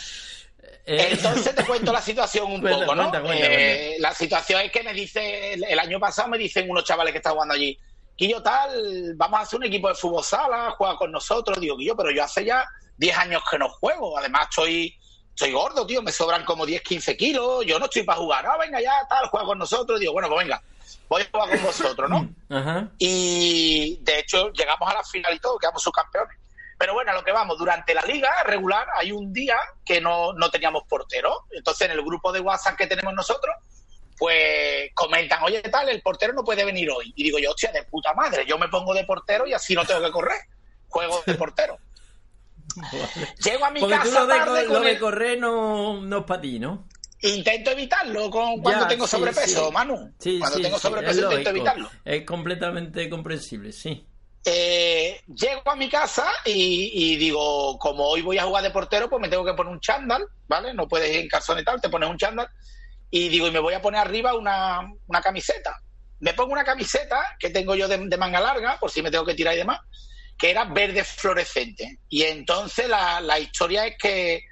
Speaker 4: Eh,
Speaker 16: Entonces te cuento la situación un poco, ¿no?
Speaker 4: cuenta, cuenta,
Speaker 16: Eh, La situación es que me dice, el, el año pasado me dicen unos chavales que están jugando allí, Quillo tal, vamos a hacer un equipo de fútbol sala, juega con nosotros, digo, Quillo, pero yo hace ya 10 años que no juego, además estoy, estoy gordo, tío, me sobran como 10, 15 kilos, yo no estoy para jugar, no, venga ya, tal, juega con nosotros, digo, bueno, pues venga, voy a jugar con vosotros, ¿no?
Speaker 4: Ajá.
Speaker 16: y de hecho llegamos a la final y todo, quedamos subcampeones. Pero bueno, a lo que vamos, durante la liga regular hay un día que no, no teníamos portero. Entonces en el grupo de WhatsApp que tenemos nosotros, pues comentan, oye, tal, el portero no puede venir hoy. Y digo yo, hostia, de puta madre, yo me pongo de portero y así no tengo que correr. Juego de portero. Llego a mi
Speaker 4: Porque tú
Speaker 16: casa
Speaker 4: lo de,
Speaker 16: tarde
Speaker 4: lo
Speaker 16: con
Speaker 4: de
Speaker 16: el-
Speaker 4: correr no, no es para ti, ¿no?
Speaker 16: Intento evitarlo con, cuando
Speaker 4: Ya,
Speaker 16: tengo
Speaker 4: sí,
Speaker 16: sobrepeso,
Speaker 4: sí.
Speaker 16: Manu.
Speaker 4: Sí,
Speaker 16: cuando tengo sobrepeso
Speaker 4: es
Speaker 16: intento evitarlo.
Speaker 4: Es completamente comprensible, sí.
Speaker 16: Eh, llego a mi casa y, y digo, como hoy voy a jugar de portero, pues me tengo que poner un chándal, ¿vale? No puedes ir en calzón y tal, te pones un chándal. Y digo, y me voy a poner arriba una, una camiseta. Me pongo una camiseta que tengo yo de, de manga larga, por si me tengo que tirar y demás, que era verde fluorescente. Y entonces la, la historia es que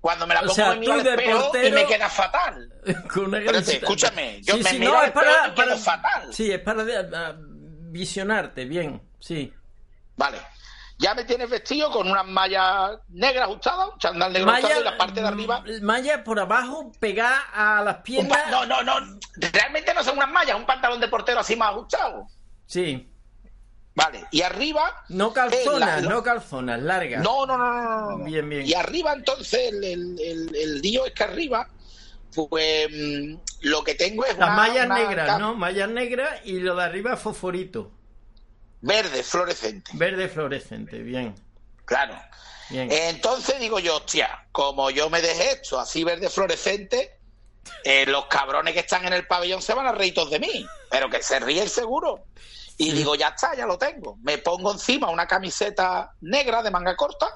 Speaker 16: cuando me la
Speaker 4: O
Speaker 16: pongo
Speaker 4: sea, tú
Speaker 16: al
Speaker 4: de
Speaker 16: espejo y me queda fatal.
Speaker 4: Con una
Speaker 16: Espérate,
Speaker 4: camiseta.
Speaker 16: escúchame, yo
Speaker 4: Sí,
Speaker 16: me
Speaker 4: sí,
Speaker 16: miro
Speaker 4: no,
Speaker 16: al
Speaker 4: es para,
Speaker 16: espejo y quedo
Speaker 4: para-
Speaker 16: fatal.
Speaker 4: Sí, es para visionarte, bien, sí.
Speaker 16: Vale. Ya me tienes vestido con unas mallas negras ajustadas, un chándal negro
Speaker 4: Malla-
Speaker 16: ajustado y la parte de arriba.
Speaker 4: Malla por abajo, pegada a las piernas.
Speaker 16: no, no, no. Realmente no son unas mallas, un pantalón de portero así más ajustado.
Speaker 4: Sí.
Speaker 16: Vale. Y arriba.
Speaker 4: No
Speaker 16: eh,
Speaker 4: calzonas,
Speaker 16: la-
Speaker 4: no calzonas, largas.
Speaker 16: No, no, no, no, no.
Speaker 4: Bien, bien.
Speaker 16: Y arriba, entonces, el, el, el- el lío es que arriba, pues mm, lo que tengo es
Speaker 4: Las
Speaker 16: una-
Speaker 4: mallas
Speaker 16: una
Speaker 4: negras,
Speaker 16: cam-
Speaker 4: ¿no? Mallas negras y lo de arriba fosforito.
Speaker 16: Verde, fluorescente.
Speaker 4: Verde fluorescente, bien.
Speaker 16: Claro.
Speaker 4: Bien.
Speaker 16: Entonces digo yo, hostia, como yo me dejé esto así verde fluorescente, eh, los cabrones que están en el pabellón se van a reír todos de mí, pero que se ríe el seguro. Y digo, ya está, ya lo tengo. Me pongo encima una camiseta negra de manga corta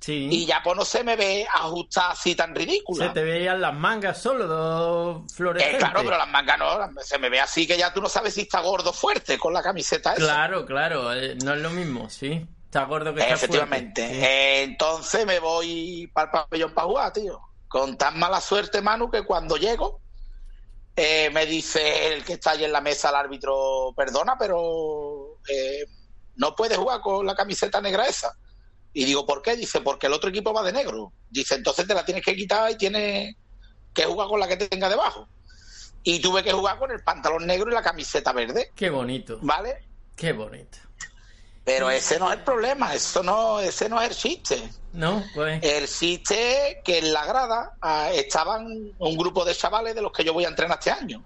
Speaker 4: Sí.
Speaker 16: y ya pues no se me ve ajustada así tan ridícula.
Speaker 4: Se te veían las mangas solo, dos
Speaker 16: Eh,
Speaker 4: fluorescentes.
Speaker 16: claro, pero las mangas no, se me ve así que ya tú no sabes si está gordo o fuerte con la camiseta esa.
Speaker 4: Claro, claro, eh, no es lo mismo, sí. Está gordo que está
Speaker 16: Efectivamente.
Speaker 4: fuerte.
Speaker 16: Eh, entonces me voy para el pabellón para jugar, tío. Con tan mala suerte, Manu, que cuando llego, eh, me dice el que está allí en la mesa, el árbitro, perdona, pero eh, no puedes jugar con la camiseta negra esa. Y digo, ¿por qué? Dice, porque el otro equipo va de negro. Dice, entonces te la tienes que quitar y tienes que jugar con la que te tenga debajo. Y tuve que jugar con el pantalón negro y la camiseta verde.
Speaker 4: Qué bonito.
Speaker 16: ¿Vale?
Speaker 4: Qué bonito.
Speaker 16: Pero ese no es el problema, eso no, ese no es el chiste.
Speaker 4: ¿No? Pues.
Speaker 16: El chiste es que en la grada ah, estaban un grupo de chavales de los que yo voy a entrenar este año.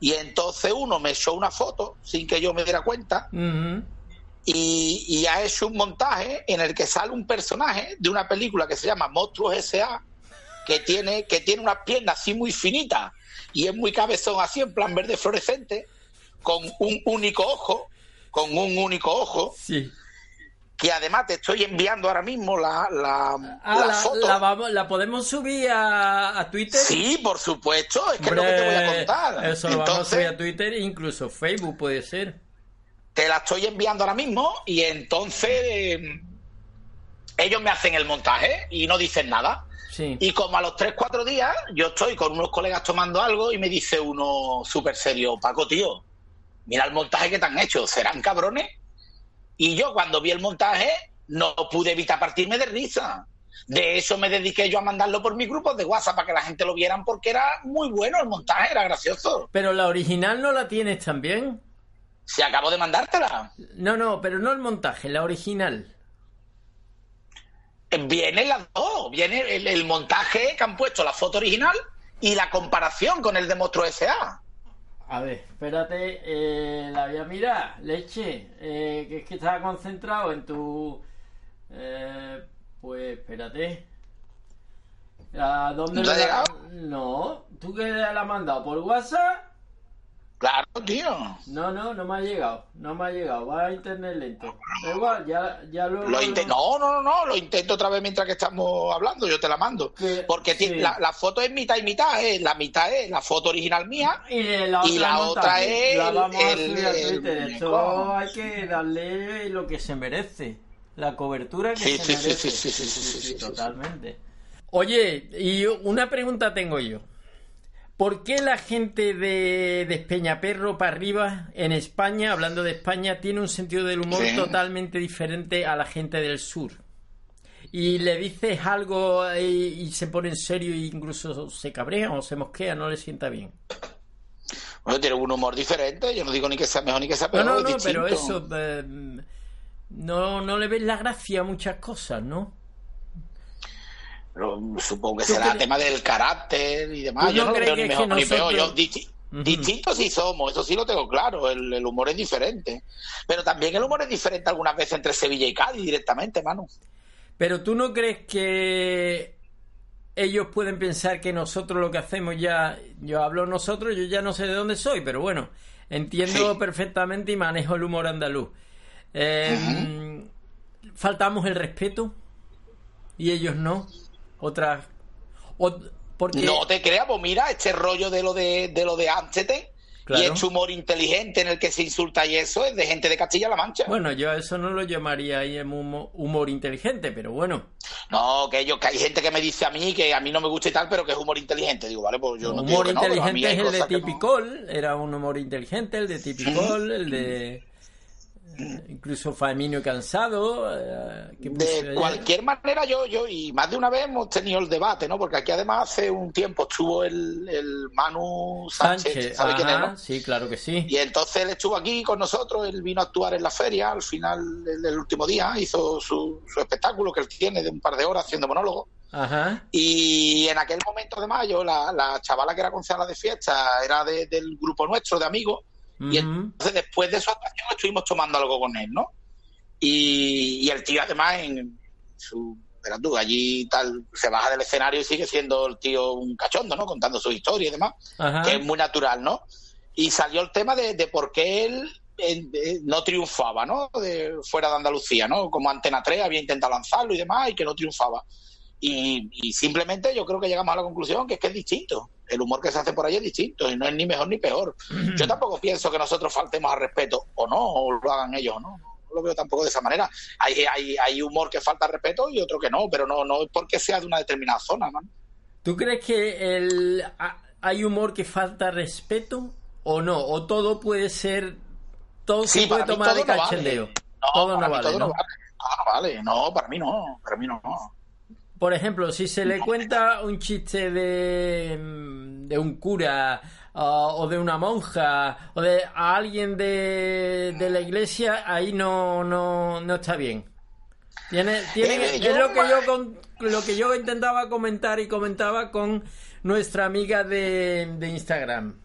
Speaker 16: Y entonces uno me echó una foto sin que yo me diera cuenta
Speaker 4: Ujú.
Speaker 16: y, y ha hecho un montaje en el que sale un personaje de una película que se llama Monstruos S.A. que tiene, que tiene unas piernas así muy finitas y es muy cabezón así en plan verde fluorescente con un único ojo, con un único ojo.
Speaker 4: Sí.
Speaker 16: Que además te estoy enviando ahora mismo la, la,
Speaker 4: Ah,
Speaker 16: la
Speaker 4: la,
Speaker 16: foto.
Speaker 4: la vamos, ¿la podemos subir a, a Twitter?
Speaker 16: Sí, por supuesto, es que es lo que te voy a contar.
Speaker 4: Eso lo vamos a subir a Twitter incluso Facebook puede ser.
Speaker 16: te la estoy enviando ahora mismo y entonces eh, ellos me hacen el montaje y no dicen nada.
Speaker 4: Sí.
Speaker 16: Y como a los 3, 4 días, yo estoy con unos colegas tomando algo y me dice uno súper serio, Paco, tío, mira el montaje que te han hecho, ¿serán cabrones? Y yo cuando vi el montaje no pude evitar partirme de risa. De eso me dediqué yo a mandarlo por mis grupos de WhatsApp para que la gente lo vieran porque era muy bueno el montaje, era gracioso.
Speaker 4: Pero la original no la tienes también.
Speaker 16: Si acabo de mandártela.
Speaker 4: No, no, pero no el montaje, la original.
Speaker 16: Viene las dos, viene el, el montaje que han puesto, la foto original y la comparación con el de Monstruo S.A.
Speaker 4: A ver, espérate, eh, la voy a mirar, leche, eh, que es que estaba concentrado en tu... eh, pues espérate. ¿A dónde
Speaker 16: ¿No
Speaker 4: la-
Speaker 16: llegado?
Speaker 4: No, ¿tú que la has mandado? ¿Por WhatsApp?
Speaker 16: Claro, tío.
Speaker 4: No, no, no me ha llegado, no me ha llegado, va a internet lento. Da igual, ya, ya.
Speaker 16: Lo inte- no, no, no, no, lo intento otra vez mientras que estamos hablando, yo te la mando. Porque
Speaker 4: sí.
Speaker 16: la, la foto es mitad y mitad, ¿eh? la mitad es la foto original mía
Speaker 4: Y la otra,
Speaker 16: y la otra es
Speaker 4: La
Speaker 16: el-
Speaker 4: vamos
Speaker 16: el-
Speaker 4: a
Speaker 16: el
Speaker 4: Twitter. Esto hay que darle lo que se merece. La cobertura que
Speaker 16: Sí,
Speaker 4: se
Speaker 16: sí,
Speaker 4: merece.
Speaker 16: sí, sí, sí, sí, sí, sí, sí.
Speaker 4: Totalmente. Oye, y una pregunta tengo yo. ¿Por qué la gente de, de Espeñaperro para arriba en España, hablando de España, tiene un sentido del humor
Speaker 16: Sí.
Speaker 4: totalmente diferente a la gente del sur? Y le dices algo y, y se pone en serio e incluso se cabrea o se mosquea, no le sienta bien.
Speaker 16: Bueno, tiene un humor diferente, yo no digo ni que sea mejor ni que sea
Speaker 4: No,
Speaker 16: peor,
Speaker 4: no,
Speaker 16: es
Speaker 4: no, pero eso. eh, no, no le ves la gracia a muchas cosas, ¿no?
Speaker 16: Pero supongo que
Speaker 4: ¿Tú
Speaker 16: será
Speaker 4: crees-
Speaker 16: tema del carácter y demás.
Speaker 4: ¿Tú
Speaker 16: Yo
Speaker 4: no
Speaker 16: lo veo ni mejor ni peor. Yo,
Speaker 4: Ujú.
Speaker 16: Distintos sí somos, eso sí lo tengo claro. El, el humor es diferente. Pero también el humor es diferente algunas veces entre Sevilla y Cádiz directamente, Manu.
Speaker 4: Pero tú no crees que ellos pueden pensar que nosotros lo que hacemos ya, yo hablo nosotros, yo ya no sé de dónde soy, pero bueno, entiendo perfectamente y manejo el humor andaluz. Eh, Faltamos el respeto y ellos no. Otras. o- porque
Speaker 16: No te creas, pues mira, este rollo de lo de, de lo de Amsterdam
Speaker 4: Claro.
Speaker 16: y este humor inteligente en el que se insulta y eso es de gente de Castilla-La Mancha.
Speaker 4: Bueno, yo a eso no lo llamaría ahí en humo- humor inteligente, pero bueno.
Speaker 16: No, que que hay gente que me dice a mí que a mí no me gusta y tal, pero que es humor inteligente. Digo, vale, pues yo no
Speaker 4: humor
Speaker 16: que no, mí
Speaker 4: inteligente es el de
Speaker 16: no.
Speaker 4: Tipicol, era un humor inteligente, el de Tipicol, el de. Incluso Famino y Cansado. eh,
Speaker 16: De cualquier manera, yo, yo, y más de una vez hemos tenido el debate, ¿no? Porque aquí además hace un tiempo estuvo el, el Manu Sánchez,
Speaker 4: Sánchez,
Speaker 16: ¿sabe quién es,
Speaker 4: ajá,
Speaker 16: no?
Speaker 4: sí, claro que sí.
Speaker 16: Y entonces él estuvo aquí con nosotros, él vino a actuar en la feria al final del, del último día, hizo su, su espectáculo que él tiene de un par de horas haciendo monólogo.
Speaker 4: Ajá.
Speaker 16: Y en aquel momento de mayo, la, la chavala que era concejala de fiesta era de- del grupo nuestro de amigos. Y entonces después de su actuación estuvimos tomando algo con él, ¿no? Y, y el tío además en su... tú, allí tal, se baja del escenario y sigue siendo el tío un cachondo, ¿no? Contando su historia y demás
Speaker 4: Ajá.
Speaker 16: que es muy natural, ¿no? Y salió el tema de, de por qué él no triunfaba, ¿no? De, fuera de Andalucía, ¿no? Como Antena 3 había intentado lanzarlo y demás y que no triunfaba. Y, y simplemente yo creo que llegamos a la conclusión que es que es distinto. El humor que se hace por ahí es distinto y no es ni mejor ni peor. Yo tampoco pienso que nosotros faltemos al respeto o no, o lo hagan ellos, ¿no? No lo veo tampoco de esa manera. Hay, hay, hay humor que falta al respeto y otro que no, pero no, no es porque sea de una determinada zona, ¿no?
Speaker 4: ¿Tú crees que el, ha- hay humor que falta respeto o no? ¿O todo puede ser... Todo
Speaker 16: Sí,
Speaker 4: se puede tomar de
Speaker 16: todo no vale. No,
Speaker 4: todo no vale,
Speaker 16: todo
Speaker 4: ¿no?
Speaker 16: no vale. Todo no vale. No, para mí no. Para mí no.
Speaker 4: Por ejemplo, si se le cuenta un chiste de, mm, de un cura ah, o de una monja o de a alguien de, de la iglesia, ahí no, no, no está bien. Tiene, tiene,
Speaker 16: Eh,
Speaker 4: es lo que yo con- lo que yo intentaba comentar y comentaba con nuestra amiga de, de Instagram.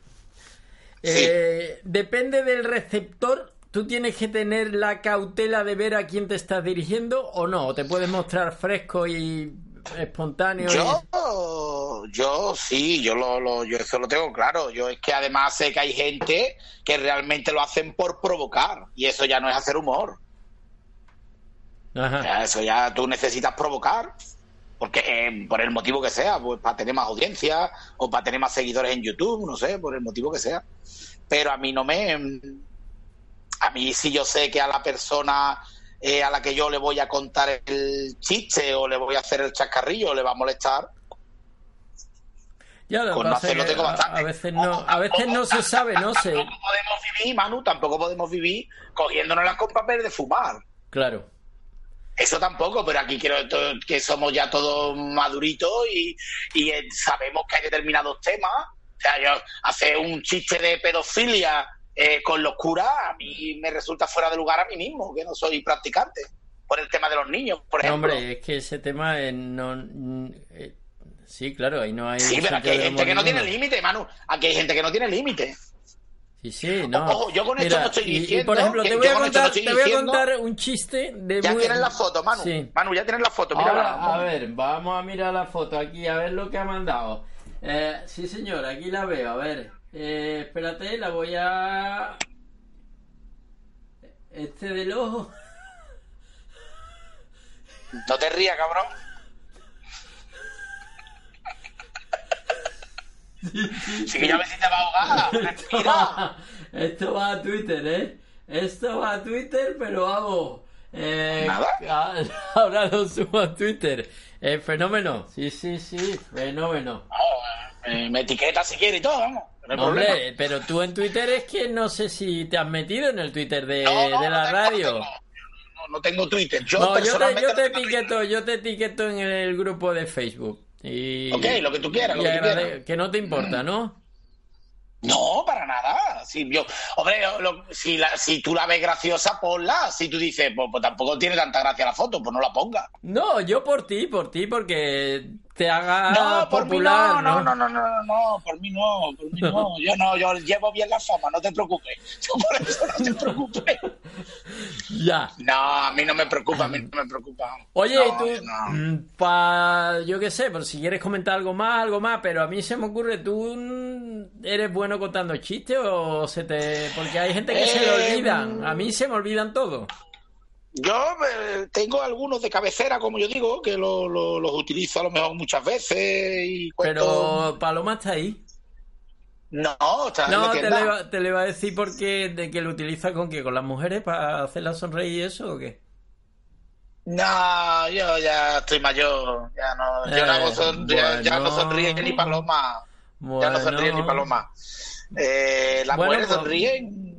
Speaker 4: Eh, depende del receptor. Tú tienes que tener la cautela de ver a quién te estás dirigiendo o no. O te puedes mostrar fresco y espontáneo. y-
Speaker 16: Yo, yo sí, yo lo, lo- yo eso lo tengo claro. Yo es que además sé que hay gente que realmente lo hacen por provocar y eso ya no es hacer humor.
Speaker 4: Ajá.
Speaker 16: Eso ya tú necesitas provocar porque eh, por el motivo que sea, pues para tener más audiencia o para tener más seguidores en YouTube, no sé, por el motivo que sea. Pero a mí no me a mí si yo sé que a la persona eh, a la que yo le voy a contar el chiste o le voy a hacer el chascarrillo le va a molestar,
Speaker 4: Ya lo
Speaker 16: no hacerlo
Speaker 4: que
Speaker 16: tengo
Speaker 4: a, a veces no, a veces no se sabe, no sé.
Speaker 16: podemos vivir, Manu, tampoco podemos vivir cogiéndonos con papel de fumar.
Speaker 4: Claro.
Speaker 16: Eso tampoco, pero aquí quiero que somos ya todos maduritos y, y, eh, sabemos que hay determinados temas. O sea, yo hacer un chiste de pedofilia eh, con los curas a mí me resulta fuera de lugar a mí mismo, que no soy practicante. Por el tema de los niños, por ejemplo.
Speaker 4: Hombre, es que ese tema eh, no. mm, eh, sí, claro, ahí no hay.
Speaker 16: sí, pero aquí hay gente que no tiene límite, Manu. Aquí hay gente que no tiene límite.
Speaker 4: Sí, sí, no.
Speaker 16: Ojo, yo con esto no estoy
Speaker 4: y- y,
Speaker 16: diciendo
Speaker 4: por ejemplo, te voy a
Speaker 16: no
Speaker 4: contar,
Speaker 16: estoy
Speaker 4: te voy a
Speaker 16: diciendo-
Speaker 4: contar un chiste de
Speaker 16: Ya
Speaker 4: muy-
Speaker 16: tienes la foto, Manu.
Speaker 4: Sí.
Speaker 16: Manu, ya tienes la foto. Mira
Speaker 4: Ahora, a ver, vamos a mirar la foto aquí, a ver lo que ha mandado. Eh, sí, señor, aquí la veo, a ver. Eh, espérate, la voy a... Este del ojo.
Speaker 16: No te rías, cabrón. Sí, que ya ves si te va a ahogar.
Speaker 4: Esto va, esto va a Twitter, ¿eh? Esto va a Twitter, pero vamos. Eh, a- Ahora lo subo a Twitter. Eh, fenómeno. Sí, sí, sí, fenómeno.
Speaker 16: Eh, me etiqueta si quiere y todo, vamos. No hay
Speaker 4: Hombre,
Speaker 16: problema.
Speaker 4: pero tú en Twitter es que no sé si te has metido en el Twitter de,
Speaker 16: No, no,
Speaker 4: de la
Speaker 16: no
Speaker 4: radio.
Speaker 16: No, no tengo Twitter. Yo,
Speaker 4: No, yo te,
Speaker 16: personalmente
Speaker 4: yo te etiqueto, yo te etiqueto en el grupo de Facebook. Y,
Speaker 16: Ok, lo que tú quieras, lo que tú
Speaker 4: agrade-
Speaker 16: quieras.
Speaker 4: que no te importa, ¿no?
Speaker 16: No, para nada. Si, yo, hombre, lo- si, la- si tú la ves graciosa, ponla. Si tú dices, pues, pues tampoco tiene tanta gracia la foto, pues no la ponga.
Speaker 4: No, yo por ti, por ti, porque te haga
Speaker 16: no, por mí
Speaker 4: popular,
Speaker 16: no, no, no, no, no, no, no, por mí no, por mí no. Yo no, yo llevo bien la fama, no te preocupes. Yo por eso no te preocupes.
Speaker 4: Ya.
Speaker 16: No, a mí no me preocupa, a mí no me preocupa.
Speaker 4: Oye,
Speaker 16: No,
Speaker 4: tú,
Speaker 16: no.
Speaker 4: mm, pa, yo qué sé, por si quieres comentar algo más, algo más, pero a mí se me ocurre, ¿tú mm, eres bueno contando chistes o se te...? Porque hay gente que se le
Speaker 16: Eh,
Speaker 4: olvidan, a mí se me olvidan todo.
Speaker 16: Yo eh, tengo algunos de cabecera, como yo digo, que lo- lo- los utilizo a lo mejor muchas veces y cuento...
Speaker 4: Pero Paloma está ahí.
Speaker 16: No, está en la
Speaker 4: No, te le, iba, te le iba a decir porque de que lo utiliza con qué, con las mujeres para hacerlas sonreír y eso o qué.
Speaker 16: No, yo ya estoy mayor, ya no, yo no,
Speaker 4: Eh,
Speaker 16: hago son- ya- ya no sonríe ni paloma, ya no sonríe ni paloma. Eh, las
Speaker 4: Bueno,
Speaker 16: mujeres
Speaker 4: pues,
Speaker 16: sonríen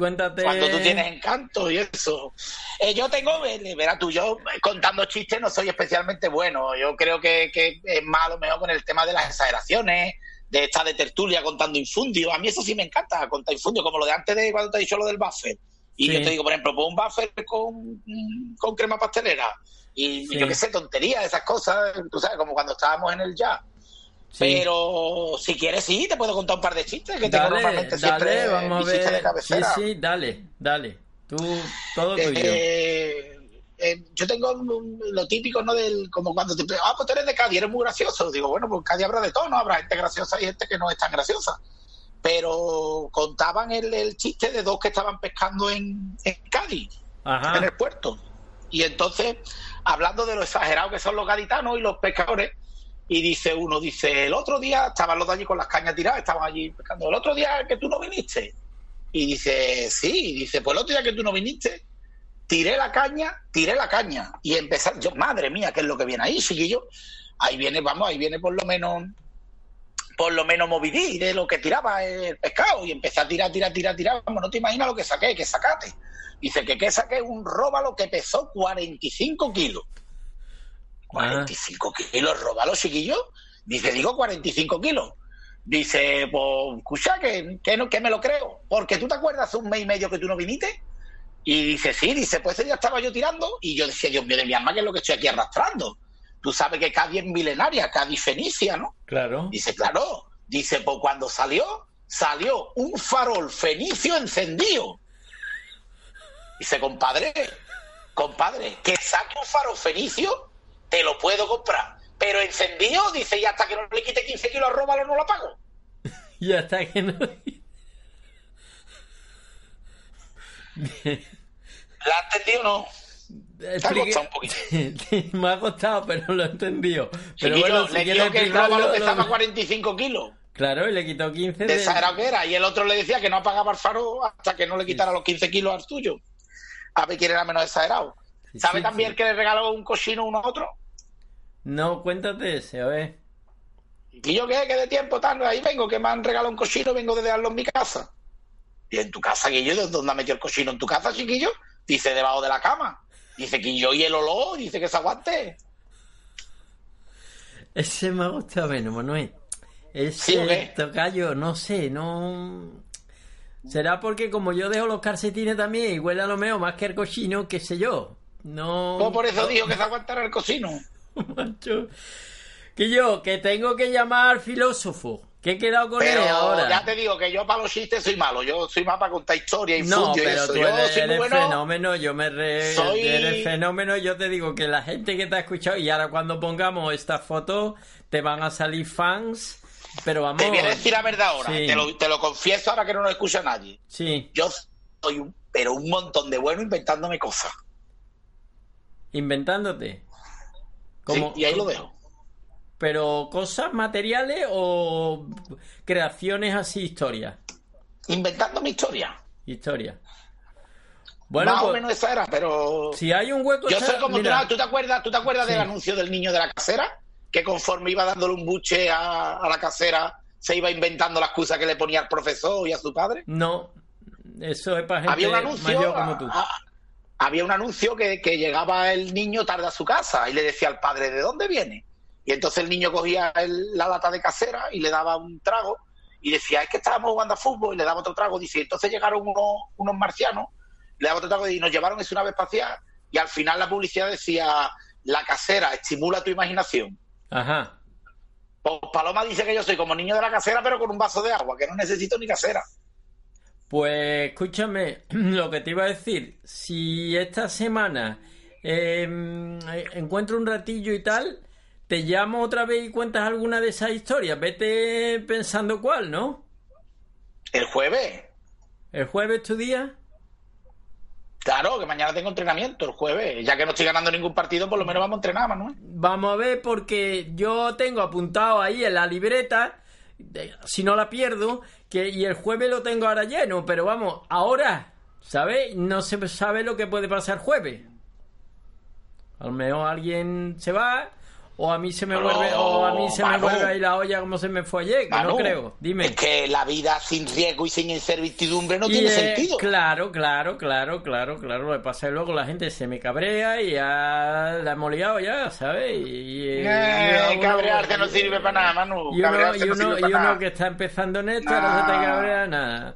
Speaker 4: Cuéntate.
Speaker 16: cuando tú tienes encanto y eso. Eh, yo tengo, eh, verás tú, yo eh, contando chistes no soy especialmente bueno. Yo creo que, que es malo mejor con el tema de las exageraciones, de estar de tertulia contando infundio. A mí eso sí me encanta, contar infundio, como lo de antes de cuando te he dicho lo del buffer. Y
Speaker 4: Sí.
Speaker 16: yo te digo, por ejemplo, pon un buffer con, con crema pastelera. Y
Speaker 4: Sí.
Speaker 16: yo qué sé, tonterías, esas cosas, tú sabes, como cuando estábamos en el jazz.
Speaker 4: Sí.
Speaker 16: Pero si quieres, sí, te puedo contar un par de chistes que tengo
Speaker 4: Dale,
Speaker 16: normalmente siempre
Speaker 4: dale, vamos a
Speaker 16: de
Speaker 4: ver. Sí,
Speaker 16: cabecera.
Speaker 4: sí, dale, dale. Tú, todo tuyo.
Speaker 16: Eh, eh, yo tengo lo típico, ¿no? Del, como cuando te ah, pues tú eres de Cádiz, eres muy gracioso. Digo, bueno, pues Cádiz habrá de todo, ¿no? Habrá gente graciosa y gente que no es tan graciosa. Pero contaban el, el chiste de dos que estaban pescando en, en Cádiz,
Speaker 4: Ajá.
Speaker 16: en el puerto. Y entonces, hablando de lo exagerado que son los gaditanos y los pescadores, y dice uno, dice, el otro día estaban los de allí con las cañas tiradas, estaban allí pescando. El otro día que tú no viniste. Y dice, sí, dice, pues el otro día que tú no viniste, tiré la caña, tiré la caña. Y empezar, yo, madre mía, ¿qué es lo que viene ahí, chiquillo? Ahí viene, vamos, ahí viene por lo menos, por lo menos movidí de lo que tiraba el pescado. Y empecé a tirar, tirar, tirar, tirar. Vamos, no te imaginas lo que saqué, que sacate. Dice que que saqué un róbalo que pesó 45 kilos. 45 kilos, róbalo, chiquillo. Dice, digo 45 kilos. Dice, pues, escucha, que, que, no, que me lo creo. Porque tú te acuerdas hace un mes y medio que tú no viniste. Y dice, sí, dice, pues ese día estaba yo tirando. Y yo decía, Dios mío de mi alma, que es lo que estoy aquí arrastrando. Tú sabes que Cádiz es milenaria, Cádiz fenicia, ¿no?
Speaker 4: Claro.
Speaker 16: Dice, claro. Dice, pues cuando salió, salió un farol fenicio encendido. Dice, compadre, compadre, que saque un farol fenicio, te lo puedo comprar. Pero encendido, dice, y hasta que no le quite 15 kilos, róbalo, no lo pago.
Speaker 4: Y hasta que no.
Speaker 16: ¿La has entendido o no? Te ha
Speaker 4: Explique-
Speaker 16: costado un poquito.
Speaker 4: Me ha costado, pero lo he entendido. Pero bueno, si
Speaker 16: le dijo que el róbalo
Speaker 4: lo-
Speaker 16: pesaba 45 kilos.
Speaker 4: Claro, y le quitó 15
Speaker 16: De
Speaker 4: de...
Speaker 16: que era. Y el otro le decía que no apagaba el faro hasta que no le quitara los 15 kilos al tuyo. A ver quién era menos exagerado. ¿Sabe
Speaker 4: sí,
Speaker 16: también que le regaló un cochino uno a otro?
Speaker 4: No, cuéntate ese, a ver.
Speaker 16: Y yo qué, que de tiempo tal, ahí vengo, que me han regalado un cochino, vengo de dejarlo en mi casa. Y en tu casa, Guillo, ¿de dónde ha metido el cochino en tu casa, chiquillo? Dice, debajo de la cama. Dice que yo y el olor, dice que se aguante.
Speaker 4: Ese me ha gustado menos, Manuel.
Speaker 16: ¿Sí
Speaker 4: Ese tocayo, no sé, no... Será porque como yo dejo los calcetines también y huele a lo mejor más que el cochino, qué sé yo. No...
Speaker 16: Pues por eso dijo que se aguantara el cochino.
Speaker 4: Macho. Que yo, que tengo que llamar filósofo. Que he quedado con
Speaker 16: Pero
Speaker 4: él ahora.
Speaker 16: ya te digo que yo para los chistes soy malo. Yo soy más para contar historias y
Speaker 4: No,
Speaker 16: y
Speaker 4: pero
Speaker 16: eso.
Speaker 4: tú
Speaker 16: Yo
Speaker 4: eres,
Speaker 16: soy muy
Speaker 4: eres
Speaker 16: bueno.
Speaker 4: fenómeno, yo me re...
Speaker 16: Soy-
Speaker 4: Eres fenómeno, yo te digo que la gente que te ha escuchado y ahora cuando pongamos esta foto te van a salir fans, pero vamos...
Speaker 16: Te voy a decir la verdad ahora.
Speaker 4: Sí.
Speaker 16: Te, lo, te lo confieso ahora que no lo escucha nadie.
Speaker 4: Sí,
Speaker 16: Yo soy un, pero un montón de bueno inventándome cosas.
Speaker 4: Inventándote.
Speaker 16: Sí, y ahí lo dejo.
Speaker 4: Pero cosas materiales o creaciones así, historias.
Speaker 16: Inventando mi historia.
Speaker 4: Historia. Bueno,
Speaker 16: Más o
Speaker 4: pues,
Speaker 16: menos esa era, pero.
Speaker 4: si hay un hueco...
Speaker 16: Yo soy como tú,
Speaker 4: mira,
Speaker 16: ¿tú te acuerdas, ¿tú te acuerdas
Speaker 4: Sí.
Speaker 16: del anuncio del niño de la casera? Que conforme iba dándole un buche a, a la casera, se iba inventando la excusa que le ponía al profesor y a su padre.
Speaker 4: No, eso es para gente
Speaker 16: Había un anuncio.
Speaker 4: mayor como tú.
Speaker 16: a- a- había un anuncio que, que llegaba el niño tarde a su casa y le decía al padre, ¿de dónde viene? Y entonces el niño cogía el- la lata de casera y le daba un trago y decía, es que estábamos jugando a fútbol y le daba otro trago. Dice, entonces llegaron unos, unos marcianos, le daba otro trago y nos llevaron en su nave espacial y al final la publicidad decía, la casera estimula tu imaginación.
Speaker 4: Ajá.
Speaker 16: Pues Paloma dice que yo soy como niño de la casera, pero con un vaso de agua, que no necesito ni casera.
Speaker 4: Pues escúchame, lo que te iba a decir, si esta semana eh, encuentro un ratillo y tal, te llamo otra vez y cuentas alguna de esas historias. Vete pensando cuál, ¿no?
Speaker 16: ¿El jueves?
Speaker 4: ¿El jueves tu día?
Speaker 16: Claro, que mañana tengo entrenamiento el jueves. Ya que no estoy ganando ningún partido, por lo menos vamos a entrenar, Manuel.
Speaker 4: Vamos a ver, porque yo tengo apuntado ahí en la libreta, si no la pierdo, que y el jueves lo tengo ahora lleno, pero vamos, ahora, ¿sabes? No se sabe lo que puede pasar jueves. A lo mejor alguien se va, o a mí se me
Speaker 16: No,
Speaker 4: vuelve, o a mí se me
Speaker 16: Manu.
Speaker 4: vuelve a ir la olla como se me fue ayer, que no
Speaker 16: Manu,
Speaker 4: creo. Dime.
Speaker 16: Es que la vida sin riesgo y sin incertidumbre no
Speaker 4: Y,
Speaker 16: tiene
Speaker 4: eh,
Speaker 16: sentido.
Speaker 4: Claro, claro, claro, claro, claro. Lo que pasa es luego la gente se me cabrea y ya la hemos liado ya, ¿sabes? Y,
Speaker 16: Eh,
Speaker 4: uno-
Speaker 16: cabrearte no sirve para nada, Manu.
Speaker 4: y uno, y
Speaker 16: no
Speaker 4: uno-
Speaker 16: sirve
Speaker 4: y uno que está empezando en esto, no se te
Speaker 16: Nah.
Speaker 4: cabrea nada.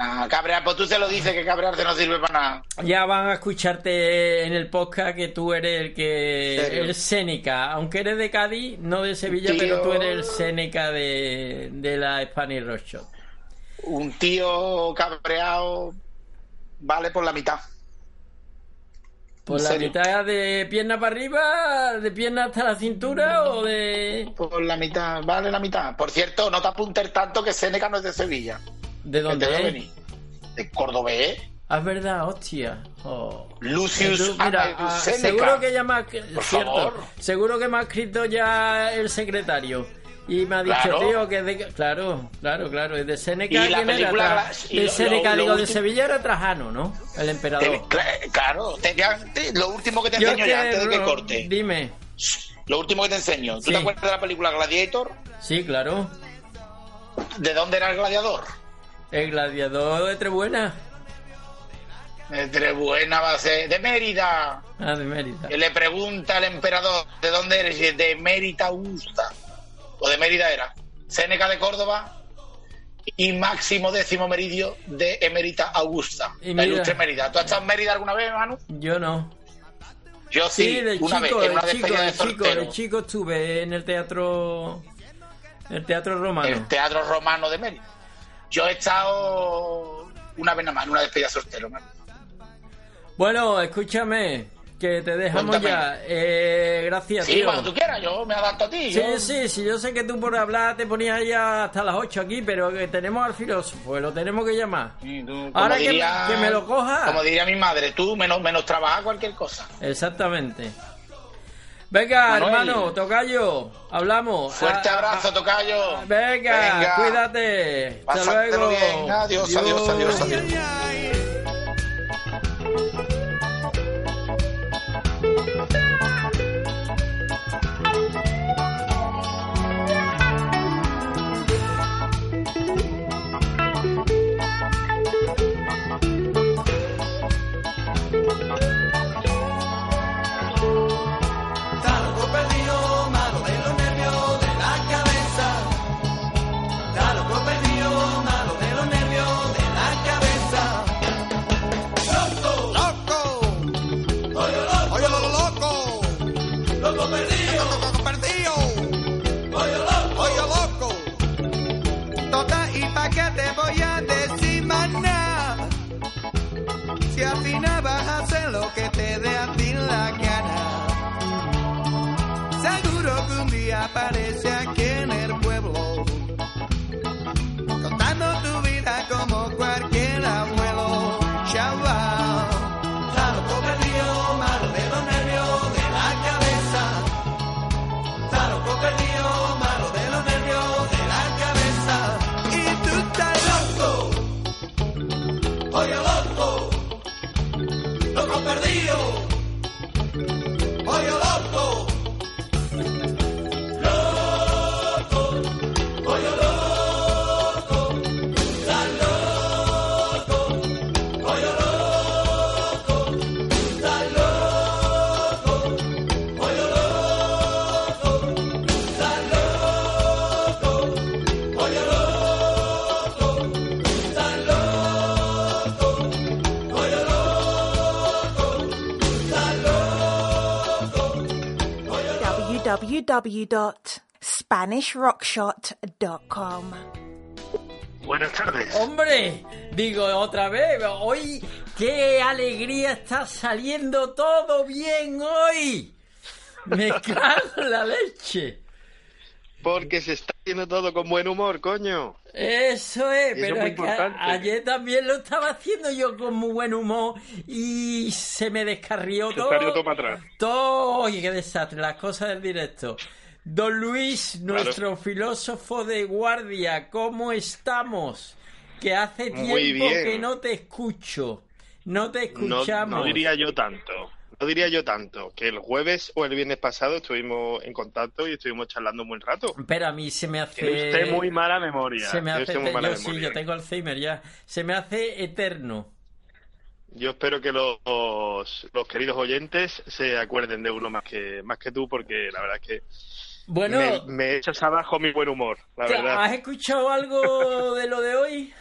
Speaker 16: Ah, cabrear, pues tú se lo dices que cabrearte no sirve para nada.
Speaker 4: Ya van a escucharte en el podcast que tú eres el que el Seneca, aunque eres de Cádiz, no de Sevilla,
Speaker 16: Tío.
Speaker 4: pero tú eres el Seneca de, de la Spanish Rock Shop.
Speaker 16: Un tío cabreado vale por la mitad.
Speaker 4: Por
Speaker 16: ¿En
Speaker 4: la
Speaker 16: serio?
Speaker 4: mitad de pierna para arriba, de pierna hasta la cintura o de
Speaker 16: Por la mitad, vale la mitad. Por cierto, no te apuntes tanto que Seneca no es de Sevilla.
Speaker 4: ¿De dónde
Speaker 16: ¿De
Speaker 4: es?
Speaker 16: venir? De Cordobés.
Speaker 4: Ah, es verdad, hostia. Oh.
Speaker 16: Lucius
Speaker 4: mira, ah, seguro que ya me ha,
Speaker 16: Por
Speaker 4: cierto,
Speaker 16: favor.
Speaker 4: seguro que me ha escrito ya el secretario y me ha dicho,
Speaker 16: Claro.
Speaker 4: tío, que de, claro, claro, claro, y de Seneca
Speaker 16: Y la
Speaker 4: ¿quién era?
Speaker 16: película-
Speaker 4: Tra-
Speaker 16: y
Speaker 4: de Seneca,
Speaker 16: lo- lo
Speaker 4: digo, de Sevilla era Trajano, ¿no? El emperador.
Speaker 16: Te- claro, te- te- lo último que te
Speaker 4: Yo
Speaker 16: enseño
Speaker 4: que-
Speaker 16: ya antes de que corte.
Speaker 4: Dime.
Speaker 16: Lo último que te enseño. ¿Tú
Speaker 4: Sí.
Speaker 16: te acuerdas de la película Gladiator?
Speaker 4: Sí, claro.
Speaker 16: ¿De dónde era el gladiador?
Speaker 4: El gladiador de Trebuena.
Speaker 16: De buena base. De Mérida.
Speaker 4: Ah, de Mérida.
Speaker 16: Que le pregunta al emperador de dónde eres. Y es de Mérida Augusta. O de Mérida era. Séneca de Córdoba. Y Máximo Décimo Meridio de Emérita Augusta.
Speaker 4: Y
Speaker 16: la
Speaker 4: mira-
Speaker 16: ilustre Mérida. ¿Tú has estado en Mérida alguna vez, Manu?
Speaker 4: Yo no.
Speaker 16: Yo sí,
Speaker 4: Sí, de
Speaker 16: una
Speaker 4: chico,
Speaker 16: vez, en una
Speaker 4: de chico,
Speaker 16: de
Speaker 4: chico, de chico estuve en el teatro, el teatro romano.
Speaker 16: El Teatro Romano de Mérida. Yo he estado una vez nada más en una despedida de soltero.
Speaker 4: Bueno, escúchame, que te dejamos
Speaker 16: Cuéntame.
Speaker 4: ya. Eh, gracias,
Speaker 16: Sí,
Speaker 4: tío.
Speaker 16: cuando tú quieras, yo me adapto a ti.
Speaker 4: Sí,
Speaker 16: yo-
Speaker 4: sí, sí, yo sé que tú por hablar te ponías ya hasta las 8 aquí, pero que tenemos al filósofo, lo tenemos que llamar. Ahora que, me-
Speaker 16: diría-
Speaker 4: que me lo coja.
Speaker 16: Como diría mi madre, tú menos, menos trabaja cualquier cosa.
Speaker 4: Exactamente. Venga,
Speaker 16: Manuel.
Speaker 4: hermano, tocayo, hablamos.
Speaker 16: Fuerte
Speaker 4: Ah,
Speaker 16: abrazo, tocayo.
Speaker 4: Venga,
Speaker 16: Venga.
Speaker 4: cuídate. Hasta luego.
Speaker 16: bien. Adiós, adiós, adiós, adiós.
Speaker 15: Está
Speaker 17: www.spanishrockshot.com.
Speaker 18: Buenas tardes.
Speaker 4: Hombre, digo otra vez, hoy qué alegría está saliendo todo bien hoy. Me cago en la leche.
Speaker 18: Porque se está haciendo todo con buen humor, coño.
Speaker 4: Eso es,
Speaker 18: eso
Speaker 4: pero
Speaker 18: es
Speaker 4: que ayer también lo estaba haciendo yo con muy buen humor y se me descarrió
Speaker 18: Se
Speaker 4: todo.
Speaker 18: todo para atrás.
Speaker 4: Todo, oye, qué desastre, las cosas del directo. Don Luis,
Speaker 18: Claro.
Speaker 4: nuestro filósofo de guardia, ¿cómo estamos? Que hace tiempo que no te escucho. No te
Speaker 18: No,
Speaker 4: escuchamos.
Speaker 18: no diría yo tanto. No diría yo tanto. Que el jueves o el viernes pasado estuvimos en contacto y estuvimos charlando un buen rato.
Speaker 4: Pero a mí se me hace...
Speaker 18: Tiene usted muy mala memoria.
Speaker 4: Se me hace...
Speaker 18: muy mala
Speaker 4: yo sí,
Speaker 18: memoria.
Speaker 4: yo tengo Alzheimer ya. Se me hace eterno.
Speaker 18: Yo espero que los, los queridos oyentes se acuerden de uno más que más que tú, porque la verdad es que
Speaker 4: Bueno,
Speaker 18: me, me echas abajo mi buen humor, la
Speaker 4: ¿te-
Speaker 18: verdad.
Speaker 4: ¿has escuchado algo de lo de hoy?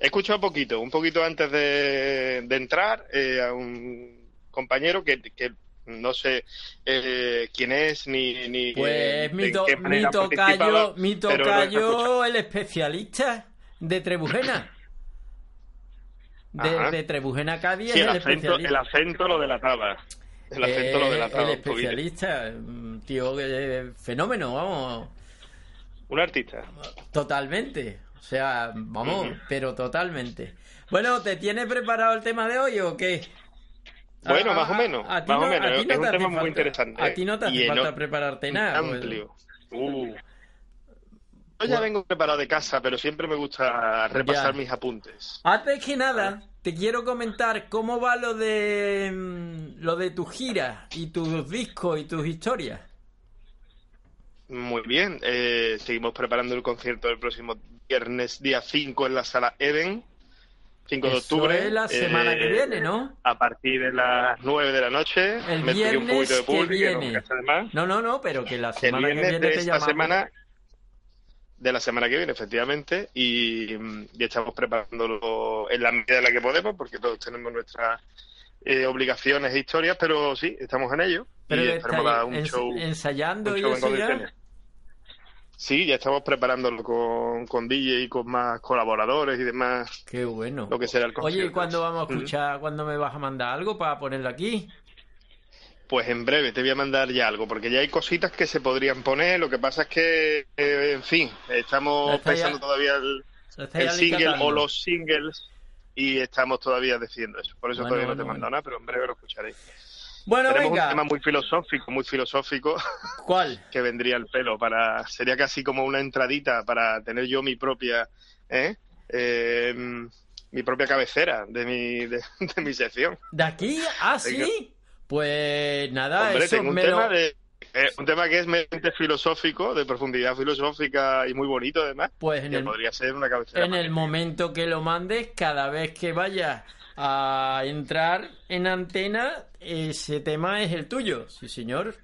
Speaker 18: He escuchado un poquito, un poquito antes de, de entrar eh, a un compañero que, que no sé eh, quién es ni, ni
Speaker 4: Pues mi, to- tocayo, mi
Speaker 18: lo
Speaker 4: tocayo, el especialista de Trebujena. De, Trebujena Cádiz
Speaker 18: Sí, el
Speaker 4: el
Speaker 18: acento, el acento lo delataba. El acento lo
Speaker 4: Eh,
Speaker 18: delataba
Speaker 4: el especialista, un tío que fenómeno, vamos,
Speaker 18: Un artista.
Speaker 4: totalmente. O sea, vamos, pero totalmente. Bueno, ¿te tienes preparado el tema de hoy o qué?
Speaker 18: Bueno,
Speaker 4: A-
Speaker 18: más o
Speaker 4: a-
Speaker 18: menos.
Speaker 4: a
Speaker 18: más
Speaker 4: no-
Speaker 18: o menos.
Speaker 4: a ti no
Speaker 18: es
Speaker 4: te
Speaker 18: un
Speaker 4: hace
Speaker 18: tema muy
Speaker 4: falta-
Speaker 18: interesante.
Speaker 4: A ti no te hace
Speaker 18: y
Speaker 4: falta prepararte nada. pues.
Speaker 18: Amplio. Uh. Yo ya vengo preparado de casa, pero siempre me gusta repasar
Speaker 4: Ya.
Speaker 18: mis apuntes.
Speaker 4: Antes que nada, te quiero comentar cómo va lo de mm, lo de tu gira y tus discos y tus historias.
Speaker 18: Muy bien. eh, seguimos preparando el concierto del próximo viernes, día 5, en la sala Eden. 5 de
Speaker 4: Eso
Speaker 18: octubre.
Speaker 4: es la semana que
Speaker 18: eh,
Speaker 4: viene, ¿no?
Speaker 18: A partir de las 9 de la noche.
Speaker 4: El
Speaker 18: me pidió un
Speaker 4: viernes
Speaker 18: poquito de
Speaker 4: que
Speaker 18: público, que no
Speaker 4: viene. No, no, no, pero que la
Speaker 18: El
Speaker 4: semana que
Speaker 18: viernes
Speaker 4: viene
Speaker 18: de
Speaker 4: te
Speaker 18: esta
Speaker 4: llamamos.
Speaker 18: semana. De la semana que viene, efectivamente. Y, mm, y estamos preparándolo en la medida de la que podemos, porque todos tenemos nuestras eh, obligaciones e historias, pero sí, estamos en ello.
Speaker 4: Pero
Speaker 18: y
Speaker 4: que estáis
Speaker 18: dar un
Speaker 4: ens-
Speaker 18: show.
Speaker 4: ensayando
Speaker 18: un
Speaker 4: y
Speaker 18: show en condiciones. Sí, ya estamos preparándolo con, con DJ y con más colaboradores y demás.
Speaker 4: Qué bueno.
Speaker 18: Lo que será el
Speaker 4: Oye, ¿y cuándo vamos a escuchar? ¿Cuándo me vas a mandar algo para ponerlo aquí?
Speaker 18: Pues en breve te voy a mandar ya algo, porque ya hay cositas que se podrían poner. Lo que pasa es que, eh, en fin, estamos pensando todavía el, single o los singles y estamos todavía decidiendo eso. Por eso
Speaker 4: Bueno,
Speaker 18: todavía no te he
Speaker 4: bueno,
Speaker 18: nada, pero en breve lo escucharéis.
Speaker 4: Bueno,
Speaker 18: Tenemos
Speaker 4: venga.
Speaker 18: un tema muy filosófico, muy filosófico.
Speaker 4: ¿Cuál?
Speaker 18: que vendría el pelo para sería casi como una entradita para tener yo mi propia ¿eh? Eh, mi propia cabecera de mi de, de mi sección
Speaker 4: ¿De aquí? ¿Ah,
Speaker 18: Venga.
Speaker 4: sí? Pues nada,
Speaker 18: hombre
Speaker 4: eso
Speaker 18: tengo un
Speaker 4: me
Speaker 18: tema
Speaker 4: lo...
Speaker 18: de eh, un tema que es mente filosófico de profundidad filosófica y muy bonito además
Speaker 4: Pues en
Speaker 18: que
Speaker 4: el-
Speaker 18: podría ser una cabecera
Speaker 4: En el momento que lo mandes, cada vez que vayas a entrar en antena, ese tema es el tuyo. Sí, señor.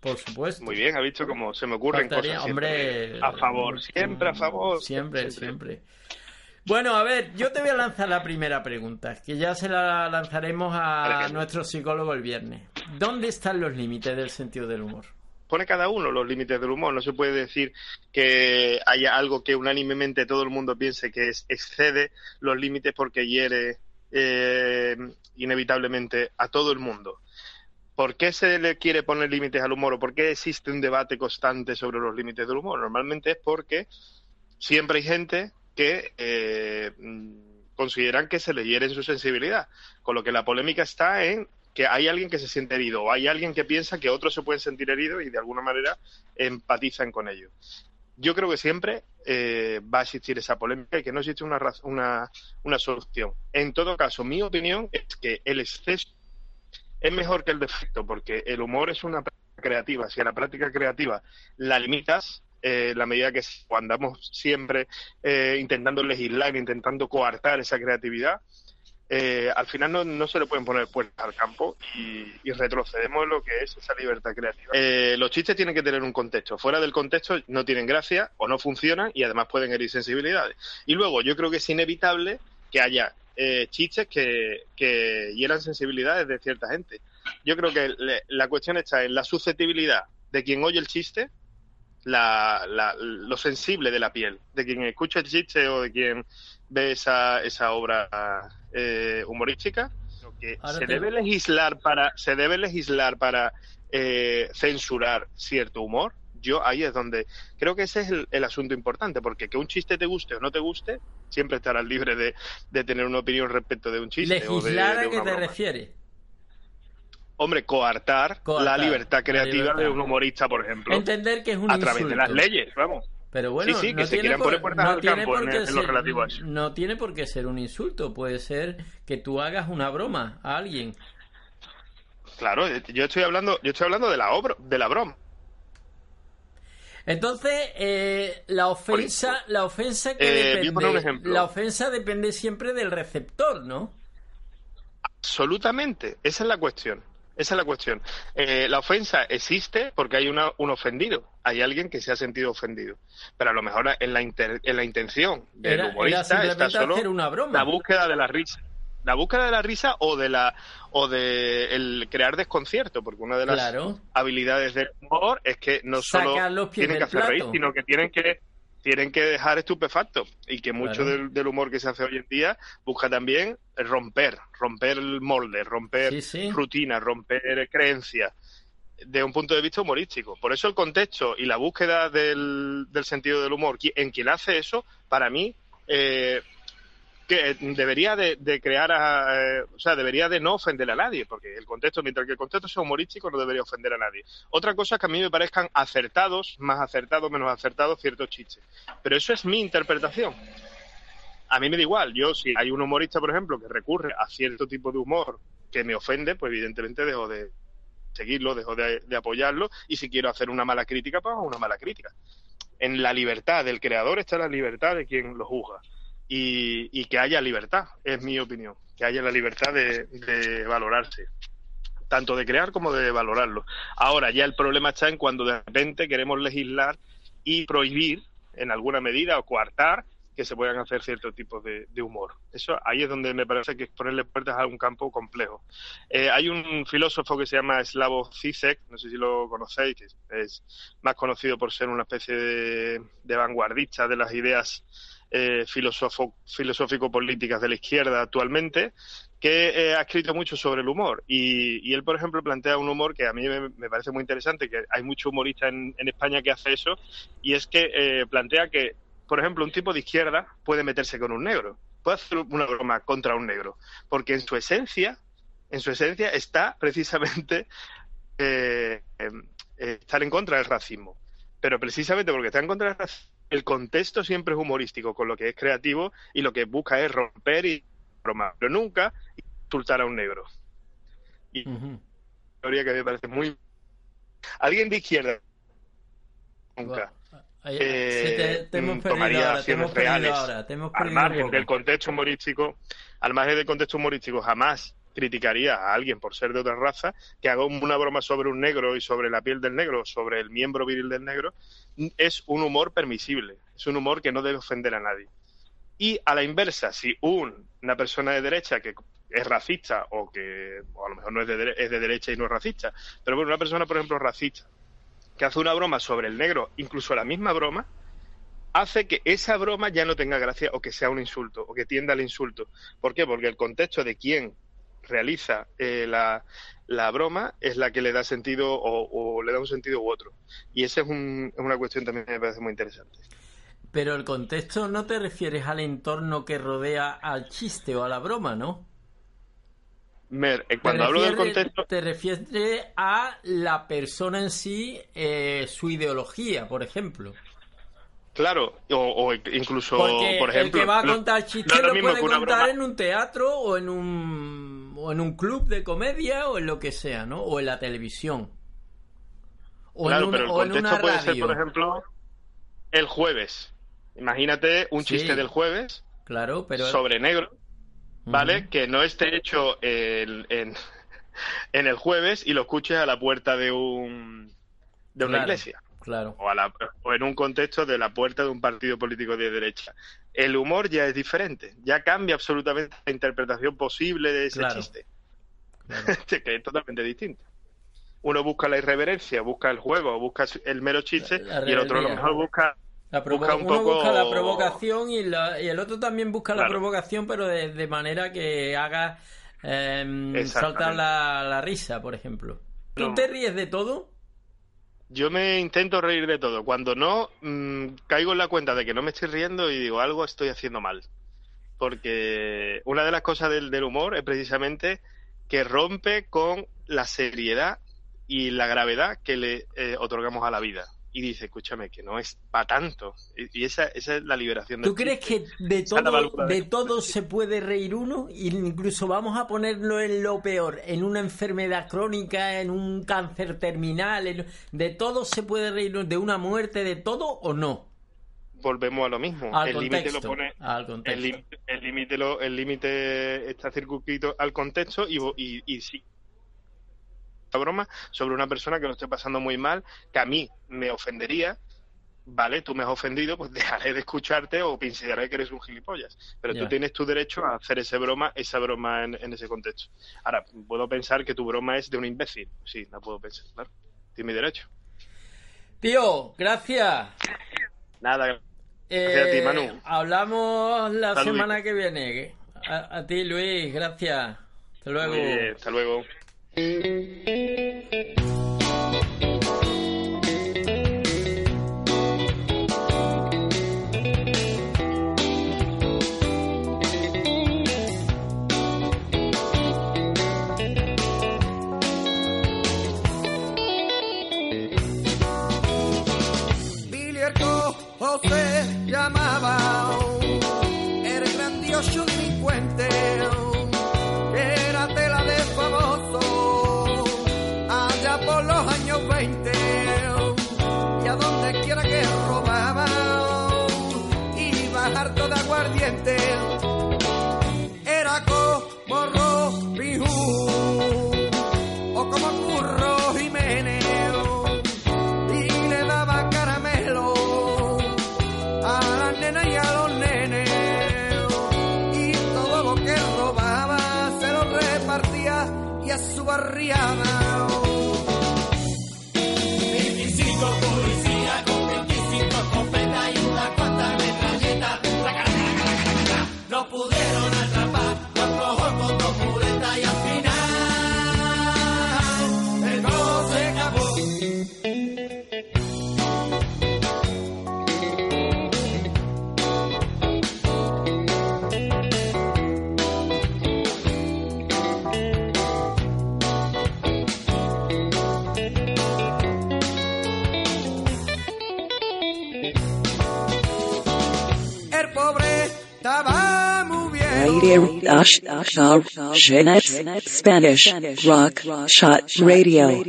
Speaker 4: Por supuesto.
Speaker 18: muy bien ha visto cómo se me ocurren
Speaker 4: Faltaría-
Speaker 18: cosas siempre
Speaker 4: hombre,
Speaker 18: a favor siempre a favor
Speaker 4: Siempre, siempre. Bueno, a ver, yo te voy a lanzar la primera pregunta, que ya se la lanzaremos a nuestro psicólogo el viernes. ¿Dónde están los límites del sentido del humor?
Speaker 18: pone cada uno los límites del humor. No se puede decir que haya algo que unánimemente todo el mundo piense que es, excede los límites porque hiere eh, inevitablemente a todo el mundo. ¿Por qué se le quiere poner límites al humor o por qué existe un debate constante sobre los límites del humor? Normalmente es porque siempre hay gente que eh, consideran que se le hiere su sensibilidad, con lo que la polémica está en que hay alguien que se siente herido o hay alguien que piensa que otros se pueden sentir heridos y de alguna manera empatizan con ello. Yo creo que siempre eh, va a existir esa polémica y que no existe una, una, una solución. En todo caso, mi opinión es que el exceso es mejor que el defecto, porque el humor es una práctica creativa. Si a la práctica creativa la limitas, eh, la medida que andamos siempre eh, intentando legislar, intentando coartar esa creatividad, eh, al final no, no se le pueden poner puertas al campo y, y retrocedemos lo que es esa libertad creativa. Eh, los chistes tienen que tener un contexto. Fuera del contexto no tienen gracia o no funcionan y además pueden herir sensibilidades. Y luego yo creo que es inevitable que haya eh, chistes que, que hieran sensibilidades de cierta gente. Yo creo que le- la cuestión está en la susceptibilidad de quien oye el chiste la, la- lo sensible de la piel, de quien escucha el chiste o de quien ve esa, esa obra eh, humorística. que
Speaker 4: Ahora
Speaker 18: se
Speaker 4: te-
Speaker 18: debe legislar para, se debe legislar para eh, censurar cierto humor. Yo ahí es donde creo que ese es el, el asunto importante, porque que un chiste te guste o no te guste, siempre estarás libre de, de tener una opinión respecto de un chiste. o de-
Speaker 4: ¿Legislar
Speaker 18: de
Speaker 4: a qué te refieres?
Speaker 18: Hombre, coartar,
Speaker 4: Coartar,
Speaker 18: la libertad
Speaker 4: la
Speaker 18: creativa
Speaker 4: libertad.
Speaker 18: de un humorista, por ejemplo.
Speaker 4: Entender que es un
Speaker 18: a través de las leyes, vamos.
Speaker 4: Pero bueno,
Speaker 18: sí, sí, que
Speaker 4: no
Speaker 18: se
Speaker 4: tiene
Speaker 18: quieran
Speaker 4: por- no tiene
Speaker 18: campo en, en
Speaker 4: ser-. No tiene por qué ser un insulto, puede ser que tú hagas una broma a alguien.
Speaker 18: Claro, eh, yo estoy hablando, yo estoy hablando de la obra, de la broma.
Speaker 4: Entonces, eh, la ofensa, la ofensa que
Speaker 18: Eh,
Speaker 4: depende, la ofensa depende siempre del receptor, ¿no?
Speaker 18: Absolutamente, esa es la cuestión. Esa es la cuestión. Eh, la ofensa existe porque hay una, un ofendido, hay alguien que se ha sentido ofendido. Pero a lo mejor en la, inter- en la intención del
Speaker 4: Era-
Speaker 18: humorista está solo
Speaker 4: hacer una broma.
Speaker 18: la búsqueda de la risa. La búsqueda de la risa o de la o de el crear desconcierto, porque una de las
Speaker 4: Claro.
Speaker 18: habilidades del humor es que no solo tienen que hacer reír,
Speaker 4: plato.
Speaker 18: sino que tienen que tienen que dejar estupefactos y que mucho
Speaker 4: Claro.
Speaker 18: del, del humor que se hace hoy en día busca también romper, romper el molde, romper
Speaker 4: Sí, sí.
Speaker 18: rutinas, romper creencias de un punto de vista humorístico. Por eso el contexto y la búsqueda del, del sentido del humor, en quien hace eso, para mí, eh, que debería de, crear, a- eh, o sea, debería de no ofender a nadie, porque el contexto, mientras que el contexto sea humorístico, no debería ofender a nadie. Otra cosa es que a mí me parezcan acertados, más acertados, menos acertados ciertos chistes. Pero eso es mi interpretación. A mí me da igual. Yo, si hay un humorista, por ejemplo, que recurre a cierto tipo de humor que me ofende, pues evidentemente dejo de seguirlo, dejo de, de apoyarlo. Y si quiero hacer una mala crítica, pues una mala crítica. En la libertad del creador está la libertad de quien lo juzga. Y, y que haya libertad, es mi opinión. Que haya la libertad de, valorarse. Tanto de crear como de valorarlo. Ahora, ya el problema está en cuando de repente queremos legislar y prohibir, en alguna medida, o coartar que se puedan hacer ciertos tipos de, humor. Eso ahí es donde me parece que es ponerle puertas a un campo complejo. Eh, hay un filósofo que se llama Slavoj Zizek, no sé si lo conocéis, que es- más conocido por ser una especie de vanguardista de las ideas eh, filosófico-políticas de la izquierda actualmente, que eh, ha escrito mucho sobre el humor. Y, y él, por ejemplo, plantea un humor que a mí me, parece muy interesante, que hay mucho humorista en, en España que hace eso, y es que eh, plantea que, por ejemplo, un tipo de izquierda puede meterse con un negro, puede hacer una broma contra un negro, porque en su esencia, en su esencia está precisamente eh, estar en contra del racismo. Pero precisamente porque está en contra del racismo, el contexto siempre es humorístico, con lo que es creativo y lo que busca es romper y bromar, pero nunca insultar a un negro. Y teoría que me parece muy... Alguien de izquierda. Nunca.
Speaker 4: Ahí-
Speaker 18: eh,
Speaker 4: sí, te, te
Speaker 18: mm, tomaría
Speaker 4: ahora,
Speaker 18: acciones reales
Speaker 4: ahora,
Speaker 18: al margen del contexto humorístico, al margen del contexto humorístico, jamás criticaría a alguien por ser de otra raza que haga una broma sobre un negro y sobre la piel del negro, sobre el miembro viril del negro, es un humor permisible, es un humor que no debe ofender a nadie. Y a la inversa, si un- una persona de derecha que es racista o que o a lo mejor no es de, es de derecha y no es racista, pero bueno, una persona, por ejemplo, racista, que hace una broma sobre el negro, incluso la misma broma, hace que esa broma ya no tenga gracia o que sea un insulto o que tienda al insulto. ¿Por qué? Porque el contexto de quién realiza eh, la, la broma es la que le da sentido o, o le da un sentido u otro. Y esa es, un- es una cuestión también que me parece muy interesante.
Speaker 4: Pero el contexto no te refieres al entorno que rodea al chiste o a la broma, ¿no?
Speaker 18: Mer, eh, cuando hablo del contexto,
Speaker 4: Te refieres a la persona en sí, eh, su ideología, por ejemplo.
Speaker 18: Claro, o, o incluso,
Speaker 4: Porque
Speaker 18: por ejemplo...
Speaker 4: el que va a
Speaker 18: no-
Speaker 4: contar
Speaker 18: no
Speaker 4: chistes
Speaker 18: es lo
Speaker 4: lo
Speaker 18: mismo
Speaker 4: puede contar en un teatro o en un o en un club de comedia o en lo que sea, ¿no? O en la televisión. O
Speaker 18: claro,
Speaker 4: en, un-
Speaker 18: pero el contexto
Speaker 4: una
Speaker 18: puede ser, por ejemplo, el jueves. Imagínate un
Speaker 4: Sí.
Speaker 18: chiste del jueves
Speaker 4: Claro, pero
Speaker 18: sobre negro, ¿vale? Que no esté hecho en, en, en el jueves y lo escuches a la puerta de un de una
Speaker 4: Claro,
Speaker 18: iglesia.
Speaker 4: Claro.
Speaker 18: O, a la- o en un contexto de la puerta de un partido político de derecha. El humor ya es diferente, ya cambia absolutamente la interpretación posible de ese
Speaker 4: Claro.
Speaker 18: chiste, que es totalmente distinto. uno busca la irreverencia, busca el juego, busca el mero chiste,
Speaker 4: La
Speaker 18: y el otro a lo mejor busca,
Speaker 4: La provo-
Speaker 18: busca un
Speaker 4: uno
Speaker 18: poco...
Speaker 4: busca la provocación y, la- y el otro también busca la provocación, pero de, de manera que haga eh,
Speaker 18: Exactamente.
Speaker 4: saltar la, la risa, por ejemplo. ¿Tú
Speaker 18: No.
Speaker 4: te ríes de todo?
Speaker 18: Yo me intento reír de todo. Cuando no, mm, caigo en la cuenta de que no me estoy riendo y digo, algo estoy haciendo mal. Porque una de las cosas del, del humor es precisamente que rompe con la seriedad y la gravedad que le eh, otorgamos a la vida. Y dice, escúchame, que no es para tanto. Y, y esa, esa es la liberación
Speaker 4: ¿Tú crees
Speaker 18: chiste.
Speaker 4: que de todo, de
Speaker 18: de-
Speaker 4: todo se puede reír uno? Incluso vamos a ponerlo en lo peor, en una enfermedad crónica, en un cáncer terminal, en- ¿de todo se puede reír uno? ¿De una muerte, de todo o no?
Speaker 18: volvemos a lo mismo.
Speaker 4: Al
Speaker 18: el límite lo pone.
Speaker 4: al
Speaker 18: El
Speaker 4: contexto.
Speaker 18: límite- el límite lo- el límite está circunscrito al contexto y, y, y sí. Broma sobre una persona que lo esté pasando muy mal, que a mí me ofendería. Vale, tú me has ofendido, pues dejaré de escucharte o consideraré que eres un gilipollas. Pero
Speaker 4: Ya.
Speaker 18: tú tienes tu derecho a hacer esa broma, esa broma en, en ese contexto. Ahora, puedo pensar que tu broma es de un imbécil. Sí, la puedo pensar, claro. Tiene mi derecho.
Speaker 4: Tío, gracias.
Speaker 18: Nada, Gracias a ti,
Speaker 4: Eh,
Speaker 18: Manu.
Speaker 4: Hablamos la semana que viene. A, a ti, Luis, gracias. Hasta luego.
Speaker 18: Bien, hasta luego.
Speaker 15: Thank you. Bien
Speaker 17: Radio Ash Shar Shenet Spanish Rock Shot Radio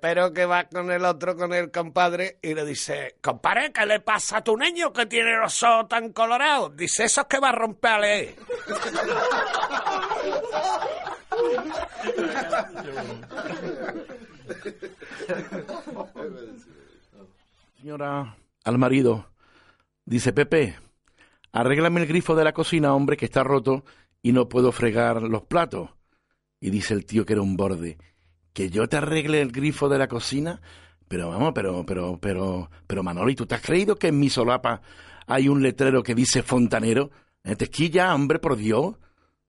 Speaker 19: Pero que va con el otro, con el compadre, y le dice, compadre, ¿qué le pasa a tu niño que tiene los ojos tan colorados? Dice, eso es que va a romperle.
Speaker 20: Señora, al marido, dice Pepe, arréglame el grifo de la cocina, hombre, que está roto y no puedo fregar los platos. Y dice el tío que era un borde, que yo te arregle el grifo de la cocina, pero vamos, pero, pero, pero, pero Manoli, ¿tú te has creído que en mi solapa hay un letrero que dice fontanero? Eh, Tequilla, hombre, por Dios.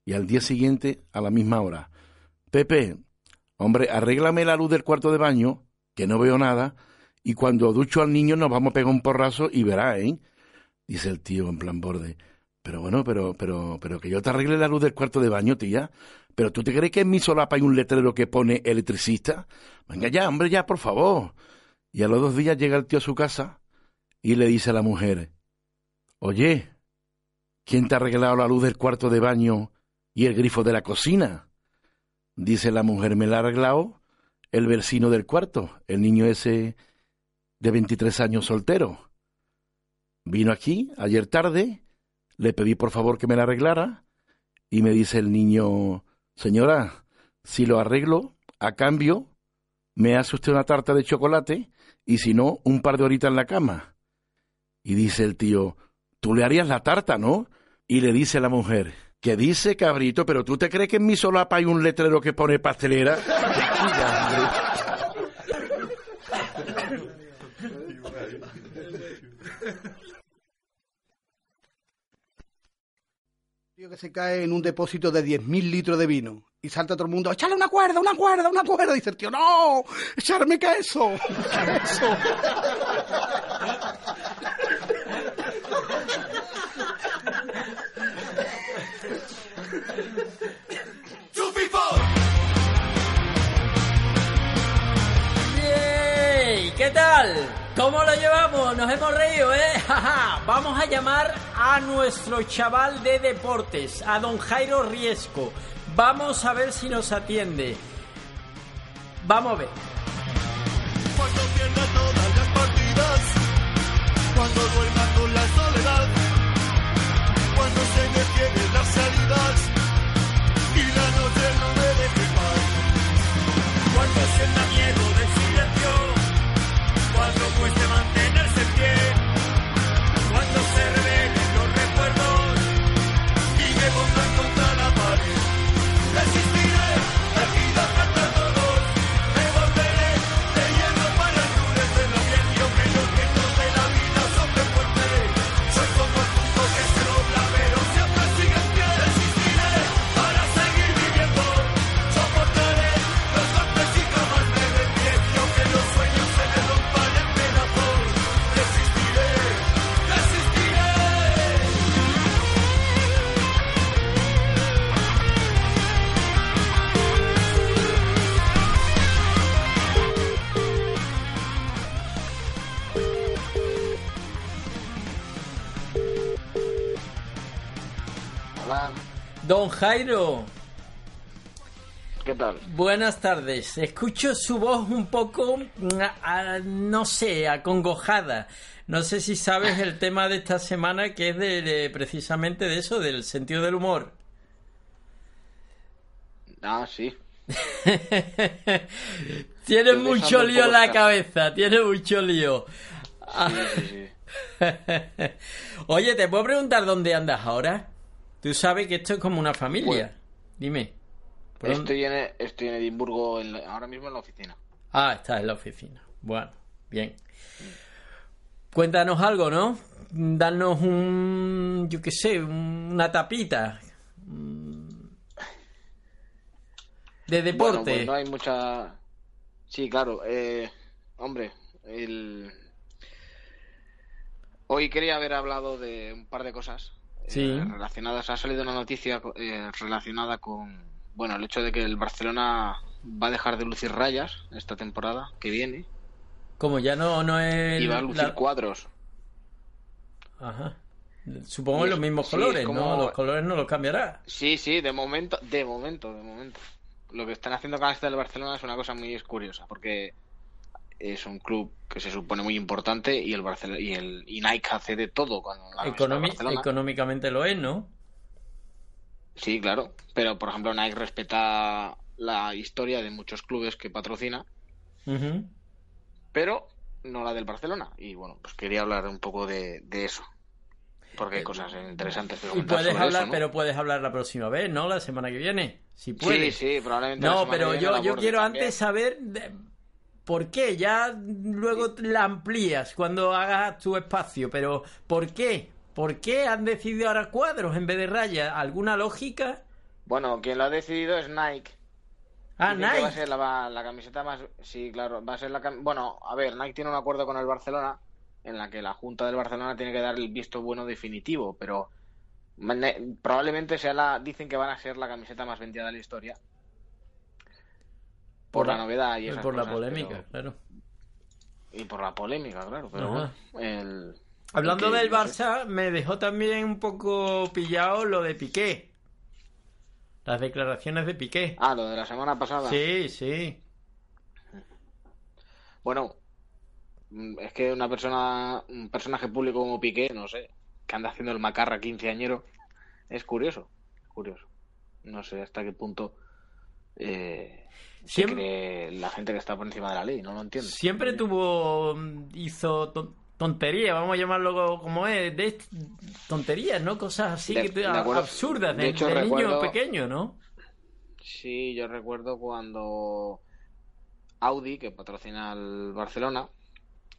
Speaker 20: Y al día siguiente, a la misma hora, Pepe, hombre, arréglame la luz del cuarto de baño, que no veo nada, y cuando ducho al niño nos vamos a pegar un porrazo y verá, ¿eh? Dice el tío en plan borde. Pero bueno, pero, pero, pero que yo te arregle la luz del cuarto de baño, tía. Pero tú te crees que en mi solapa hay un letrero que pone electricista? Venga ya, hombre, ya, por favor. Y a los dos días llega el tío a su casa y le dice a la mujer, oye, ¿quién te ha arreglado la luz del cuarto de baño y el grifo de la cocina? Dice la mujer, me la ha arreglado el vecino del cuarto, el niño ese de 23 años soltero. Vino aquí ayer tarde, le pedí por favor que me la arreglara y me dice el niño, señora, si lo arreglo, a cambio, me hace usted una tarta de chocolate y si no, un par de horitas en la cama. Y dice el tío, tú le harías la tarta, ¿no? Y le dice la mujer, ¿Qué dice, cabrito? ¿Pero tú te crees que en mi solapa hay un letrero que pone pastelera? Mira, hombre.
Speaker 6: Que se cae en un depósito de 10.000 litros de vino y salta todo el mundo, ¡échale una cuerda, una cuerda, una cuerda! Y dice el tío, ¡no! ¡Echarme queso! ¡Queso!
Speaker 4: ¿Qué tal? ¿Cómo lo llevamos? Nos hemos reído, ¿eh? Vamos a llamar a nuestro chaval de deportes, a don Jairo Riesco. Vamos a ver si nos atiende. Vamos a ver. Jairo.
Speaker 21: ¿Qué tal?
Speaker 4: Buenas tardes. Escucho su voz un poco, mm, ah, no sé, acongojada. No sé si sabes el tema de esta semana que es de, de- precisamente de eso, del sentido del humor.
Speaker 21: Ah, sí.
Speaker 4: Tiene
Speaker 21: Estoy
Speaker 4: mucho lío en la cabeza, tiene mucho lío. Ah.
Speaker 21: Sí, sí,
Speaker 4: Oye, ¿te puedo preguntar dónde andas ahora? Tú sabes que esto es como una familia. Dime. ¿por dónde-
Speaker 21: Estoy en, estoy en Edimburgo en la- ahora mismo en la oficina.
Speaker 4: Ah, estás en la oficina. Bueno, bien. Cuéntanos algo, ¿no? Danos un, yo qué sé, una tapita mm, de
Speaker 21: Bueno,
Speaker 4: deporte.
Speaker 21: pues no hay mucha... Sí, claro. Eh, hombre, el... hoy quería haber hablado de un par de cosas eh,
Speaker 4: Sí.
Speaker 21: relacionadas. Ha salido una noticia eh, relacionada con, bueno, el hecho de que el Barcelona va a dejar de lucir rayas esta temporada que viene
Speaker 4: Como ya no, no es...
Speaker 21: y va a lucir
Speaker 4: la-
Speaker 21: cuadros.
Speaker 4: Ajá. Supongo
Speaker 21: Y
Speaker 4: los
Speaker 21: es-
Speaker 4: mismos
Speaker 21: sí,
Speaker 4: colores,
Speaker 21: es como-
Speaker 4: ¿no? Los colores no los cambiará.
Speaker 21: Sí, sí, de momento, de momento, de momento. Lo que están haciendo con la del Barcelona es una cosa muy curiosa, porque es un club que se supone muy importante y el Barcelona y el y Nike hace de todo con la
Speaker 4: Economi- económicamente lo es, ¿no?
Speaker 21: Sí, claro, pero por ejemplo Nike respeta la historia de muchos clubes que patrocina, pero no la del Barcelona. Y bueno, pues quería hablar un poco de, de eso, porque hay cosas interesantes que
Speaker 4: Y
Speaker 21: comentar
Speaker 4: puedes
Speaker 21: sobre
Speaker 4: hablar,
Speaker 21: eso, ¿no?
Speaker 4: pero puedes hablar la próxima vez, ¿no? La semana que viene. Si puedes.
Speaker 21: Sí, sí, probablemente
Speaker 4: No, pero yo, yo quiero
Speaker 21: también.
Speaker 4: antes saber de- por qué. Ya luego la amplías cuando hagas tu espacio, pero ¿por qué? ¿Por qué han decidido ahora cuadros en vez de rayas? ¿Alguna lógica?
Speaker 21: Bueno, quien lo ha decidido es Nike.
Speaker 4: Ah,
Speaker 21: Dicen que va a
Speaker 4: Nike.
Speaker 21: ser la, camiseta más. Sí, claro, va a ser la. cam- Bueno, a ver, Nike tiene un acuerdo con el Barcelona en la que la Junta del Barcelona tiene que dar el visto bueno definitivo, pero probablemente sea la. Dicen que van a ser la camiseta más vendida de la historia. Por, la, novedad y esas
Speaker 4: Por la polémica,
Speaker 21: pero-
Speaker 4: claro.
Speaker 21: Y por la polémica, claro. Pero bueno, el.
Speaker 4: Hablando
Speaker 21: el que-
Speaker 4: del. Barça, me dejó también un poco pillado lo de Piqué. Las declaraciones de Piqué.
Speaker 21: Ah, lo de la semana pasada.
Speaker 4: Sí, sí.
Speaker 21: Bueno, es que una persona, un personaje público como Piqué, no sé, que anda haciendo el macarra quinceañero, es curioso, curioso. No sé hasta qué punto eh, se
Speaker 4: Siem-
Speaker 21: cree la gente que está por encima de la ley, no lo entiendo.
Speaker 4: Siempre tuvo. hizo ton- tonterías, vamos a llamarlo como es, de tonterías, ¿no? Cosas así
Speaker 21: De-
Speaker 4: que te-
Speaker 21: de acuerdo.
Speaker 4: absurdas de,
Speaker 21: De hecho,
Speaker 4: de niño
Speaker 21: recuerdo-
Speaker 4: pequeño, ¿no?
Speaker 21: Sí, yo recuerdo cuando Audi, que patrocina al Barcelona,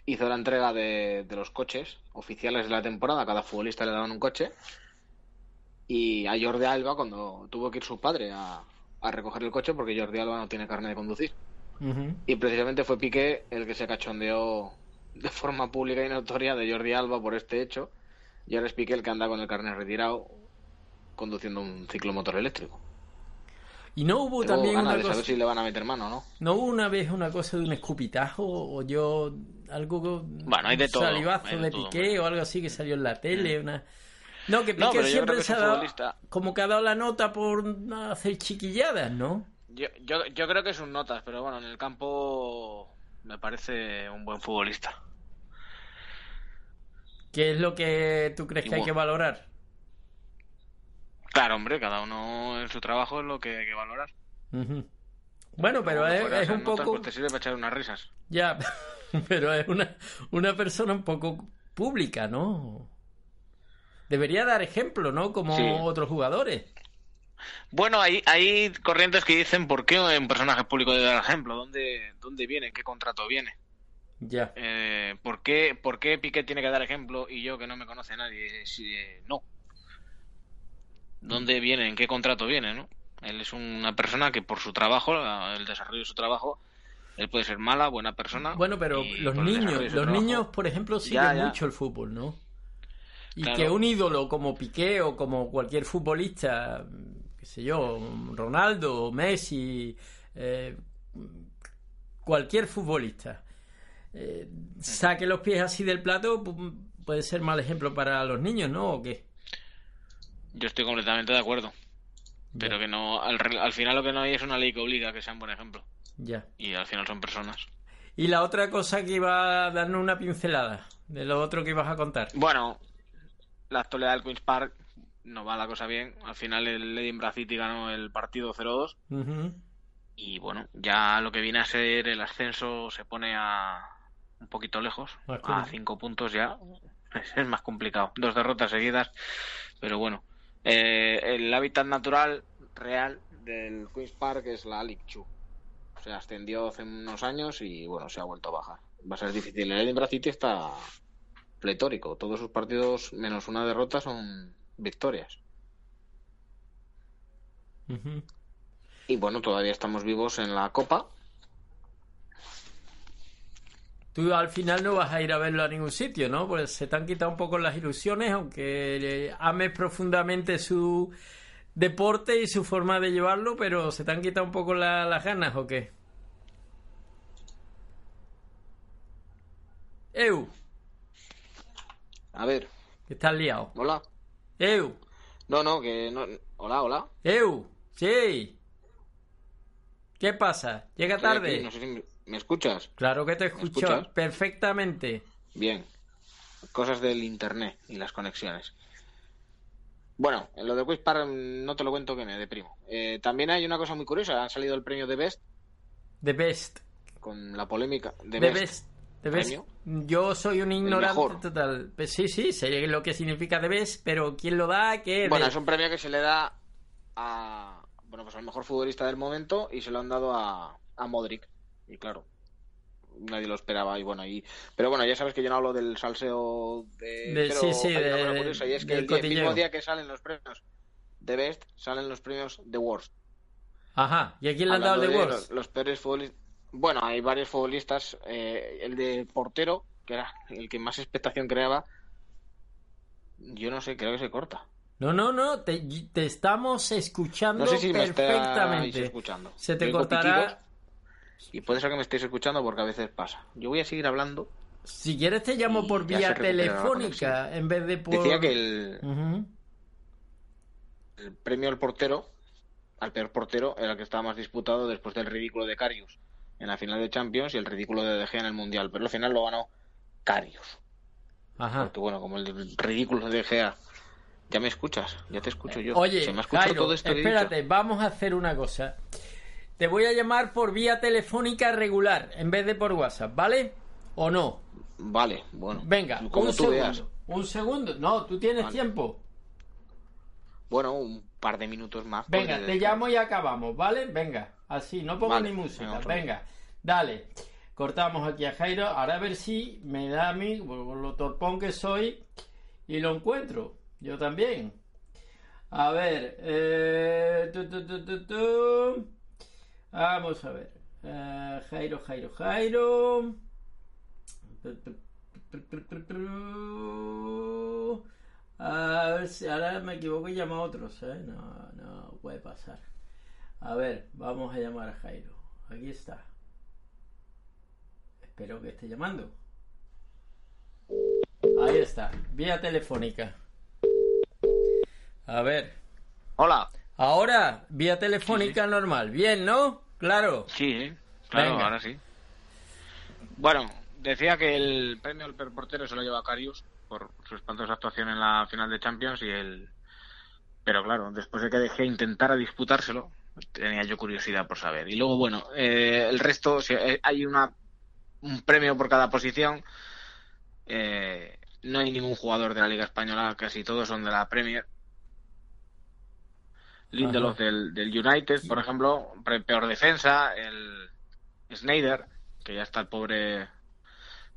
Speaker 21: hizo la entrega de, de los coches oficiales de la temporada. Cada futbolista le daban un coche. Y a Jordi Alba, cuando tuvo que ir su padre a, a recoger el coche, porque Jordi Alba no tiene carne de conducir. Y precisamente fue Piqué el que se cachondeó de forma pública y notoria de Jordi Alba por este hecho. Y ahora es Piqué el que anda con el carnet retirado conduciendo un ciclomotor eléctrico.
Speaker 4: Y no hubo
Speaker 21: Tengo
Speaker 4: también una
Speaker 21: de
Speaker 4: cosa...
Speaker 21: saber si le van a meter mano no.
Speaker 4: ¿No hubo una vez una cosa de un escupitajo o yo algo
Speaker 21: Bueno, hay de
Speaker 4: un
Speaker 21: todo,
Speaker 4: salivazo
Speaker 21: hay de
Speaker 4: de,
Speaker 21: todo,
Speaker 4: Piqué o algo así que salió en la tele, una No, que Piqué siempre se ha dado
Speaker 21: futbolista-
Speaker 4: como que ha dado la nota por hacer chiquilladas, ¿no?
Speaker 21: Yo, yo, yo creo que son notas, pero bueno, en el campo me parece un buen futbolista.
Speaker 4: ¿Qué es lo que tú crees que hay que valorar?
Speaker 21: Claro, hombre, cada uno en su trabajo es lo que hay que valorar.
Speaker 4: Bueno, pero es, es un
Speaker 21: notas,
Speaker 4: poco
Speaker 21: Pues te sirve para echar unas risas.
Speaker 4: ya, pero es una una persona un poco pública, ¿no? Debería dar ejemplo, ¿no? Como
Speaker 21: Sí.
Speaker 4: otros jugadores.
Speaker 21: Bueno, hay, hay corrientes que dicen por qué un personaje público debe dar ejemplo, dónde, dónde viene, qué contrato viene.
Speaker 4: Ya.
Speaker 21: Eh, ¿por, qué, ¿Por qué Piqué tiene que dar ejemplo y yo que no me conoce nadie? Si, eh, no. ¿Dónde viene? ¿En qué contrato viene? ¿no? Él es una persona que por su trabajo, el desarrollo de su trabajo, él puede ser mala, buena persona.
Speaker 4: Bueno, pero los niños, los
Speaker 21: trabajo-
Speaker 4: niños, por ejemplo, siguen
Speaker 21: Ya, ya.
Speaker 4: mucho el fútbol, ¿no? Y
Speaker 21: Claro.
Speaker 4: que un ídolo como Piqué o como cualquier futbolista, qué sé yo, Ronaldo, Messi, eh, cualquier futbolista, eh, saque los pies así del plato, pu- puede ser mal ejemplo para los niños, ¿no? ¿O qué?
Speaker 21: Yo estoy completamente de acuerdo. Pero que no, al, al final lo que no hay es una ley que obliga a que sean buen ejemplo.
Speaker 4: Ya.
Speaker 21: Y al final son personas.
Speaker 4: Y la otra cosa que iba a darnos una pincelada de lo otro que ibas a contar.
Speaker 21: Bueno, la actualidad del Queen's Park no va la cosa bien. Al final el Edinburgh City ganó el partido 0-2.
Speaker 4: Ujú.
Speaker 21: Y bueno, ya lo que viene a ser el ascenso se pone a un poquito lejos. A cinco puntos ya es más complicado. Dos derrotas seguidas. Pero bueno, eh, el hábitat natural real del Queen's Park es la Two. Se ascendió hace unos años y bueno, se ha vuelto a bajar. Va a ser difícil. El Edinburgh City está pletórico. Todos sus partidos, menos una derrota, son victorias. Y bueno, todavía estamos vivos en la Copa.
Speaker 4: Tú al final no vas a ir a verlo a ningún sitio, ¿no? Pues se te han quitado un poco las ilusiones, aunque eh, ames profundamente su deporte y su forma de llevarlo, pero se te han quitado un poco la- las ganas, ¿o qué? Eu,
Speaker 21: A ver,
Speaker 4: que estás liado.
Speaker 21: hola.
Speaker 4: Eu,
Speaker 21: No, no, que no. Hola, hola.
Speaker 4: Eu, sí. ¿Qué pasa? Llega
Speaker 21: Estoy
Speaker 4: tarde.
Speaker 21: aquí, no sé si me, ¿me escuchas.
Speaker 4: Claro que te escucho perfectamente.
Speaker 21: Bien. Cosas del internet y las conexiones. Bueno, en lo de Quiz Park mm, no te lo cuento que me deprimo. Eh, también hay una cosa muy curiosa. Ha salido el premio de Best
Speaker 4: The best.
Speaker 21: con la polémica de best. Premio.
Speaker 4: Yo soy un ignorante total. Pues sí, sí, sé lo que significa The best, pero ¿quién lo da? ¿Qué?
Speaker 21: Bueno, es un premio que se le da a bueno pues al mejor futbolista del momento y se lo han dado a, a Modric. Y claro, nadie lo esperaba y bueno y pero bueno ya sabes que yo no hablo del salseo de,
Speaker 4: De-
Speaker 21: pero
Speaker 4: sí, sí, de-
Speaker 21: y es que el, día- el mismo día que salen los premios de Best salen los premios de Worst.
Speaker 4: Ajá, ¿y a quién le han dado de
Speaker 21: de
Speaker 4: Worst?
Speaker 21: Los, los peores futbolistas. Bueno, hay varios futbolistas. eh, el de portero, que era el que más expectación creaba. Yo no sé, creo que se corta.
Speaker 4: No, no, no, te, te estamos escuchando
Speaker 21: No sé si me
Speaker 4: perfectamente.
Speaker 21: escuchando.
Speaker 4: Se te cortará.
Speaker 21: Y puede ser que me estéis escuchando porque a veces pasa. Yo voy a seguir hablando.
Speaker 4: Si quieres te llamo por vía telefónica en vez de por...
Speaker 21: Decía que el premio al portero, al peor portero, era el que estaba más disputado después del ridículo de Carius en la final de Champions y el ridículo de De Gea en el Mundial. Pero al final lo ganó Carius.
Speaker 4: Ajá.
Speaker 21: Porque bueno, como el ridículo de Gea. Ya me escuchas, ya te escucho yo.
Speaker 4: Oye,
Speaker 21: Se me
Speaker 4: Jairo,
Speaker 21: todo esto
Speaker 4: espérate, vamos a hacer una cosa. Te voy a llamar por vía telefónica regular en vez de por WhatsApp, ¿vale? ¿O no?
Speaker 21: Vale, bueno.
Speaker 4: Venga,
Speaker 21: como
Speaker 4: un
Speaker 21: tú
Speaker 4: segundo.
Speaker 21: veas.
Speaker 4: Un segundo. No, tú tienes
Speaker 21: Vale.
Speaker 4: tiempo.
Speaker 21: Bueno, un par de minutos más.
Speaker 4: Venga, te llamo y acabamos, ¿vale? Venga, así, no pongo
Speaker 21: Vale,
Speaker 4: ni música.
Speaker 21: venga,
Speaker 4: dale. Cortamos aquí a Jairo. Ahora a ver si me da a mí, por lo torpón que soy, y lo encuentro. Yo también. A ver. eh, tu, tu, tu, tu, tu. Vamos a ver. Eh, Jairo, Jairo, Jairo. A ver si ahora me equivoco y llamo a otros, ¿eh? No, no puede pasar. A ver, vamos a llamar a Jairo. Aquí está. Espero que esté llamando. Ahí está, vía telefónica. A ver.
Speaker 21: Hola.
Speaker 4: Ahora, vía telefónica normal. Bien, ¿no? Claro.
Speaker 21: Sí, claro,
Speaker 4: Venga.
Speaker 21: ahora sí. Bueno, decía que el premio al portero se lo lleva Carius por su espantosa actuación en la final de Champions y el... Pero claro, después de que dejé intentara disputárselo, tenía yo curiosidad por saber. Y luego, bueno, eh, el resto, si eh, hay una un premio por cada posición. Eh, no hay ningún jugador de la Liga Española, casi todos son de la Premier. Lindelof del, del United, por ejemplo, peor defensa, el Snyder, que ya está el pobre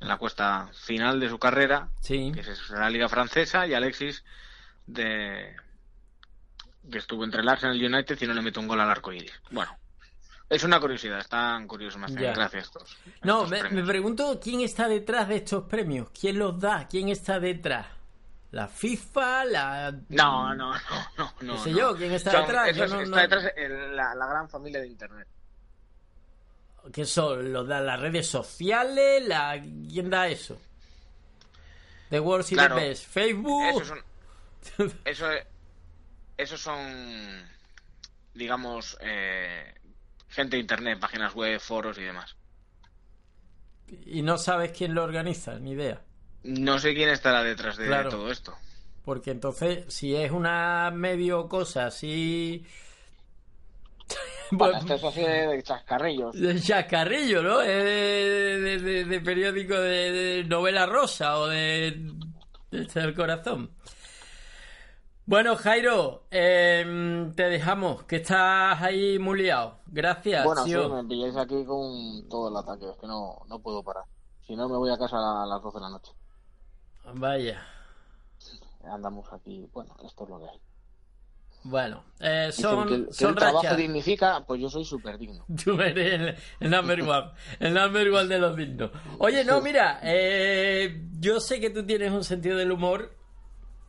Speaker 21: en la cuesta final de su carrera,
Speaker 4: Sí.
Speaker 21: que es la Liga Francesa, y Alexis de que estuvo entre el Arsenal y el United y no le metió un gol al arco iris. Bueno, es una curiosidad, están curiosos más. Gracias.
Speaker 4: No,
Speaker 21: estos
Speaker 4: me, me pregunto quién está detrás de estos premios. ¿Quién los da? ¿Quién está detrás? ¿La FIFA? ¿La.?
Speaker 21: No, no, no, no. no,
Speaker 4: sé
Speaker 21: no.
Speaker 4: yo, ¿quién está
Speaker 21: Son-
Speaker 4: detrás?
Speaker 21: eso
Speaker 4: Yo
Speaker 21: es-
Speaker 4: no-
Speaker 21: está detrás el- la, la gran familia de Internet.
Speaker 4: ¿Qué son? ¿Los da las redes sociales? La... ¿Quién da eso? The World
Speaker 21: Claro.
Speaker 4: the Best. ¿Facebook?
Speaker 21: Esos eso, es- esos son, digamos, eh, gente de Internet, páginas web, foros y demás.
Speaker 4: Y no sabes quién lo organiza, ni idea.
Speaker 21: No sé quién estará detrás de
Speaker 4: Claro.
Speaker 21: todo esto.
Speaker 4: Porque entonces, si es una medio cosa así.
Speaker 21: Bueno, esto es así de, de chascarrillos.
Speaker 4: De chascarrillo, ¿no? Es de, de- de- de periódico de, de novela rosa o de, de del corazón. Bueno, Jairo, em, te dejamos, que estás ahí muy liado. Gracias,
Speaker 21: Bueno, sí,
Speaker 4: tío.
Speaker 21: me pilláis aquí con todo el ataque, es que no, no puedo parar. Si no, me voy a casa a las 12 de la noche.
Speaker 4: Vaya.
Speaker 21: Andamos aquí, bueno, esto es lo que hay.
Speaker 4: Bueno, eh, son,
Speaker 21: que el, que
Speaker 4: son
Speaker 21: el trabajo dignifica, pues yo soy súper digno.
Speaker 4: Tú eres el, el number one, el number one de los dignos. Oye, no, mira, eh, yo sé que tú tienes un sentido del humor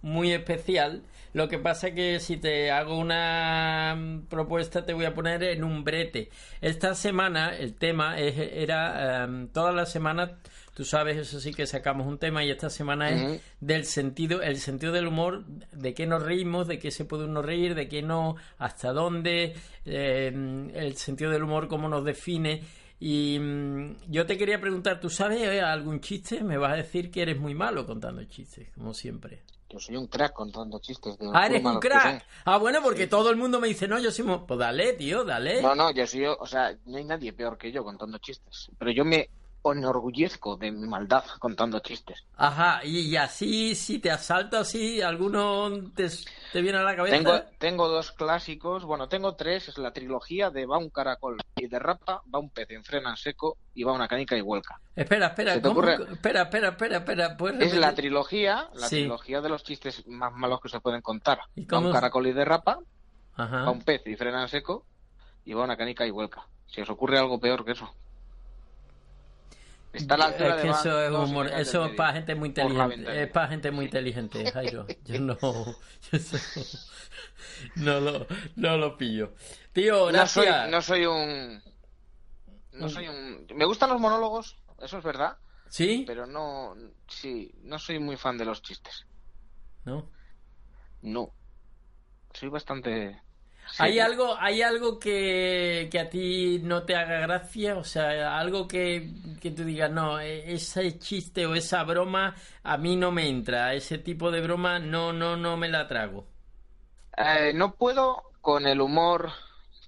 Speaker 4: muy especial. Lo que pasa que si te hago una mm, propuesta te voy a poner en un brete. Esta semana el tema es, era em, todas las semanas, tú sabes, eso sí que sacamos un tema y esta semana es del sentido, el sentido del humor, de qué nos reímos, de qué se puede uno reír, de qué no, hasta dónde, eh, el sentido del humor, cómo nos define. Y mm, yo te quería preguntar, ¿tú sabes algún chiste? Me vas a decir que eres muy malo contando chistes, como siempre.
Speaker 21: Yo soy un crack contando chistes. De
Speaker 4: Ah, eres un crack. Ah, bueno, porque todo el mundo me dice, no, yo soy... mo-". Pues dale, tío, dale.
Speaker 21: No, no, yo soy, o sea, no hay nadie peor que yo contando chistes. Pero yo me enorgullezco de mi maldad contando chistes.
Speaker 4: Ajá, y, así, si te asalto así, ¿alguno te, te viene a la cabeza?
Speaker 21: Tengo, tengo dos clásicos, bueno, tengo tres, es la trilogía de va un caracol y derrapa, va un pez en frena en seco y va una canica y vuelca.
Speaker 4: Espera, espera,
Speaker 21: ¿Se te
Speaker 4: ¿cómo?
Speaker 21: ocurre?
Speaker 4: espera, espera, espera, espera. ¿puedes
Speaker 21: Es la trilogía, la
Speaker 4: Sí.
Speaker 21: trilogía de los chistes más malos que se pueden contar.
Speaker 4: ¿Y
Speaker 21: Va un caracol y derrapa,
Speaker 4: Ajá.
Speaker 21: va un pez y frena en seco y va una canica y vuelca. Si os ocurre algo peor que eso. Está a la altura
Speaker 4: es
Speaker 21: de
Speaker 4: que
Speaker 21: van
Speaker 4: eso es humor, eso es para gente muy inteligente, es para gente muy inteligente, Jairo. Yo no, yo no lo, no lo pillo. Tío,
Speaker 21: No soy, no soy un. No soy un. Me gustan los monólogos, eso es verdad.
Speaker 4: ¿Sí?
Speaker 21: Pero no. Sí, no soy muy fan de los chistes.
Speaker 4: ¿No?
Speaker 21: No. Soy bastante.
Speaker 4: ¿Hay algo, hay algo que, que a ti no te haga gracia? O sea, algo que, que tú digas, no, e- ese chiste o esa broma a mí no me entra, ese tipo de broma no, no, no me la trago.
Speaker 21: Eh, no puedo con el humor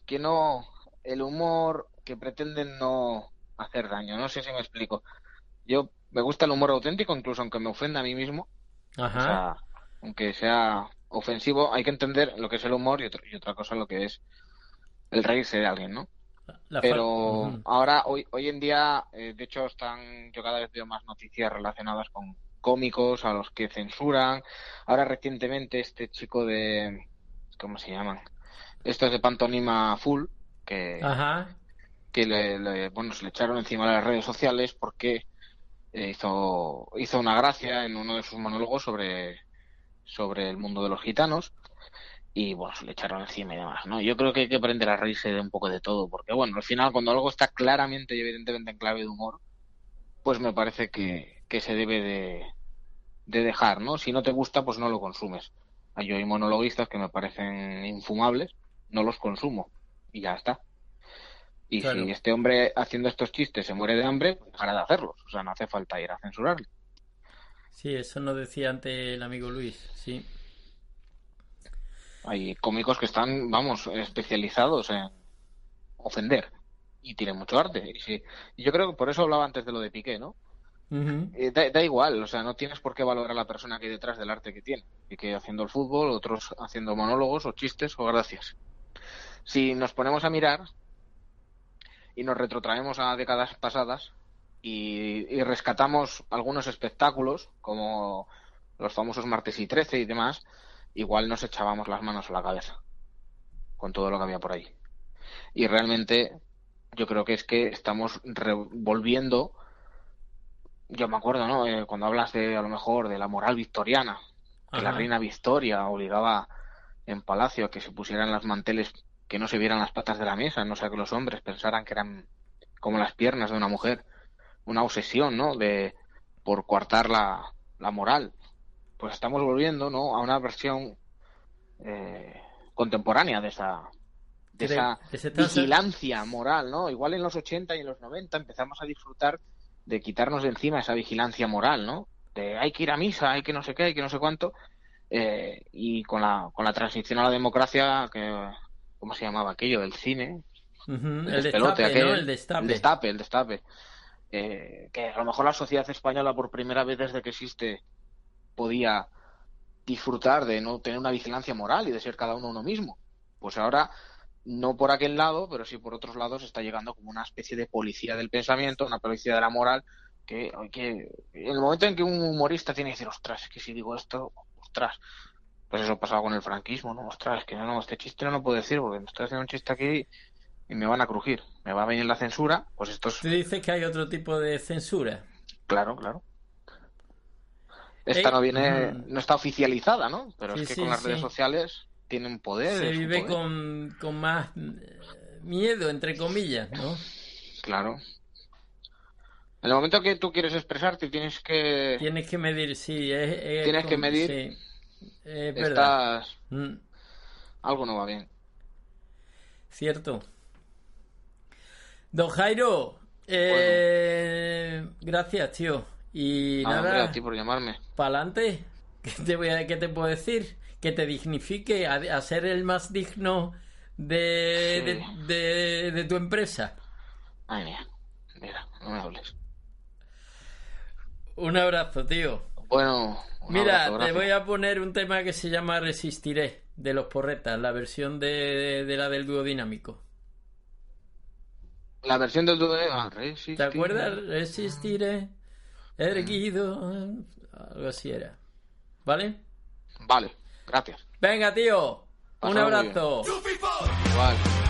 Speaker 21: que no. El humor que pretenden no hacer daño. No sé si me explico. Yo me gusta el humor auténtico, incluso aunque me ofenda a mí mismo.
Speaker 4: Ajá.
Speaker 21: O sea, aunque sea ofensivo, hay que entender lo que es el humor y, otro- y otra cosa lo que es el reírse de alguien, ¿no?
Speaker 4: La
Speaker 21: Pero ahora, hoy, hoy en día, eh, de hecho, están, yo cada vez veo más noticias relacionadas con cómicos a los que censuran. Ahora recientemente este chico de, ¿cómo se llaman? Estos de pantomima full, que,
Speaker 4: Ajá.
Speaker 21: que le, le- bueno, se le echaron encima de las redes sociales porque eh, hizo, hizo una gracia en uno de sus monólogos sobre, sobre el mundo de los gitanos y bueno, se le echaron encima y demás, ¿no? Yo creo que hay que aprender a reírse de un poco de todo, porque bueno, al final cuando algo está claramente y evidentemente en clave de humor, pues me parece que, que se debe de, de dejar, ¿no? Si no te gusta, pues no lo consumes. Hay hay monologuistas que me parecen infumables, no los consumo y ya está. Y
Speaker 4: Claro.
Speaker 21: si este hombre haciendo estos chistes se muere de hambre, pues dejará de hacerlos. O sea, no hace falta ir a censurarle.
Speaker 4: Sí, eso nos decía antes el amigo Luis, sí.
Speaker 21: Hay cómicos que están, vamos, especializados en ofender y tienen mucho arte. Y, sí, y yo creo que por eso hablaba antes de lo de Piqué, ¿no? Eh, da, da igual, o sea, no tienes por qué valorar a la persona que hay detrás del arte que tiene. Piqué haciendo el fútbol, otros haciendo monólogos o chistes o gracias. Si nos ponemos a mirar y nos retrotraemos a décadas pasadas y, y rescatamos algunos espectáculos, como los famosos martes y 13 y demás, igual nos echábamos las manos a la cabeza con todo lo que había por ahí. Y realmente yo creo que es que estamos revolviendo, yo me acuerdo, ¿no? Eh, cuando hablas de, a lo mejor, de la moral victoriana, que la reina Victoria obligaba en palacio a que se pusieran las manteles que no se vieran las patas de la mesa, no sea que los hombres pensaran que eran como las piernas de una mujer, una obsesión, ¿no? De por coartar la, la moral. Pues estamos volviendo, ¿no? A una versión eh, contemporánea de esa de
Speaker 4: De-
Speaker 21: esa
Speaker 4: de
Speaker 21: vigilancia moral, ¿no? Igual en los 80 y en los 90 empezamos a disfrutar de quitarnos de encima esa vigilancia moral, ¿no? De hay que ir a misa, hay que no sé qué, hay que no sé cuánto. Eh, y con la, con la transición a la democracia, que, ¿cómo se llamaba aquello? Cine. El
Speaker 4: El
Speaker 21: despelote
Speaker 4: destape, ¿no?
Speaker 21: aquel.
Speaker 4: El destape.
Speaker 21: El destape, el destape. Eh, que a lo mejor la sociedad española por primera vez desde que existe podía disfrutar de no tener una vigilancia moral y de ser cada uno uno mismo. Pues ahora, no por aquel lado, pero sí por otros lados, está llegando como una especie de policía del pensamiento, una policía de la moral, que, que en el momento en que un humorista tiene que decir, ostras, es que si digo esto, ostras, pues eso pasaba con el franquismo, ¿no? Ostras, es que no, no, este chiste no lo puedo decir porque me estoy haciendo un chiste aquí y me van a crujir, me va a venir la censura, pues esto es
Speaker 4: Tú dices que hay otro tipo de censura.
Speaker 21: Claro, claro. Esta no viene,
Speaker 4: mm.
Speaker 21: no está oficializada, ¿no? Pero
Speaker 4: Sí,
Speaker 21: es que
Speaker 4: sí,
Speaker 21: con las
Speaker 4: sí.
Speaker 21: redes sociales tienen poder.
Speaker 4: Se vive
Speaker 21: poder.
Speaker 4: con, con más eh, miedo, entre comillas, ¿no?
Speaker 21: Claro. En el momento que tú quieres expresarte, tienes que.
Speaker 4: Tienes que medir, sí. Es, es
Speaker 21: Tienes que medir.
Speaker 4: sí, es verdad.
Speaker 21: Estás.
Speaker 4: Mm,
Speaker 21: Algo no va bien.
Speaker 4: cierto. Don Jairo, eh, gracias, tío. Y
Speaker 21: Nada, hombre,
Speaker 4: nada,
Speaker 21: a ti por llamarme.
Speaker 4: para adelante. ¿Qué te, voy a, ¿Qué te puedo decir? Que te dignifique a, a ser el más digno de,
Speaker 21: Sí.
Speaker 4: de, de- de tu empresa.
Speaker 21: Ay, mía. Mira, no me hables.
Speaker 4: Un abrazo, tío.
Speaker 21: Bueno, un
Speaker 4: Mira,
Speaker 21: abrazo,
Speaker 4: te voy a poner un tema que se llama Resistiré, de los porretas, la versión de, de la del dúo dinámico.
Speaker 21: La versión del de. Ah, Resistir.
Speaker 4: ¿Te acuerdas? Resistiré, erguido, algo así era. ¿Vale?
Speaker 21: Vale, gracias.
Speaker 4: Venga, tío. Un abrazo.
Speaker 21: Igual.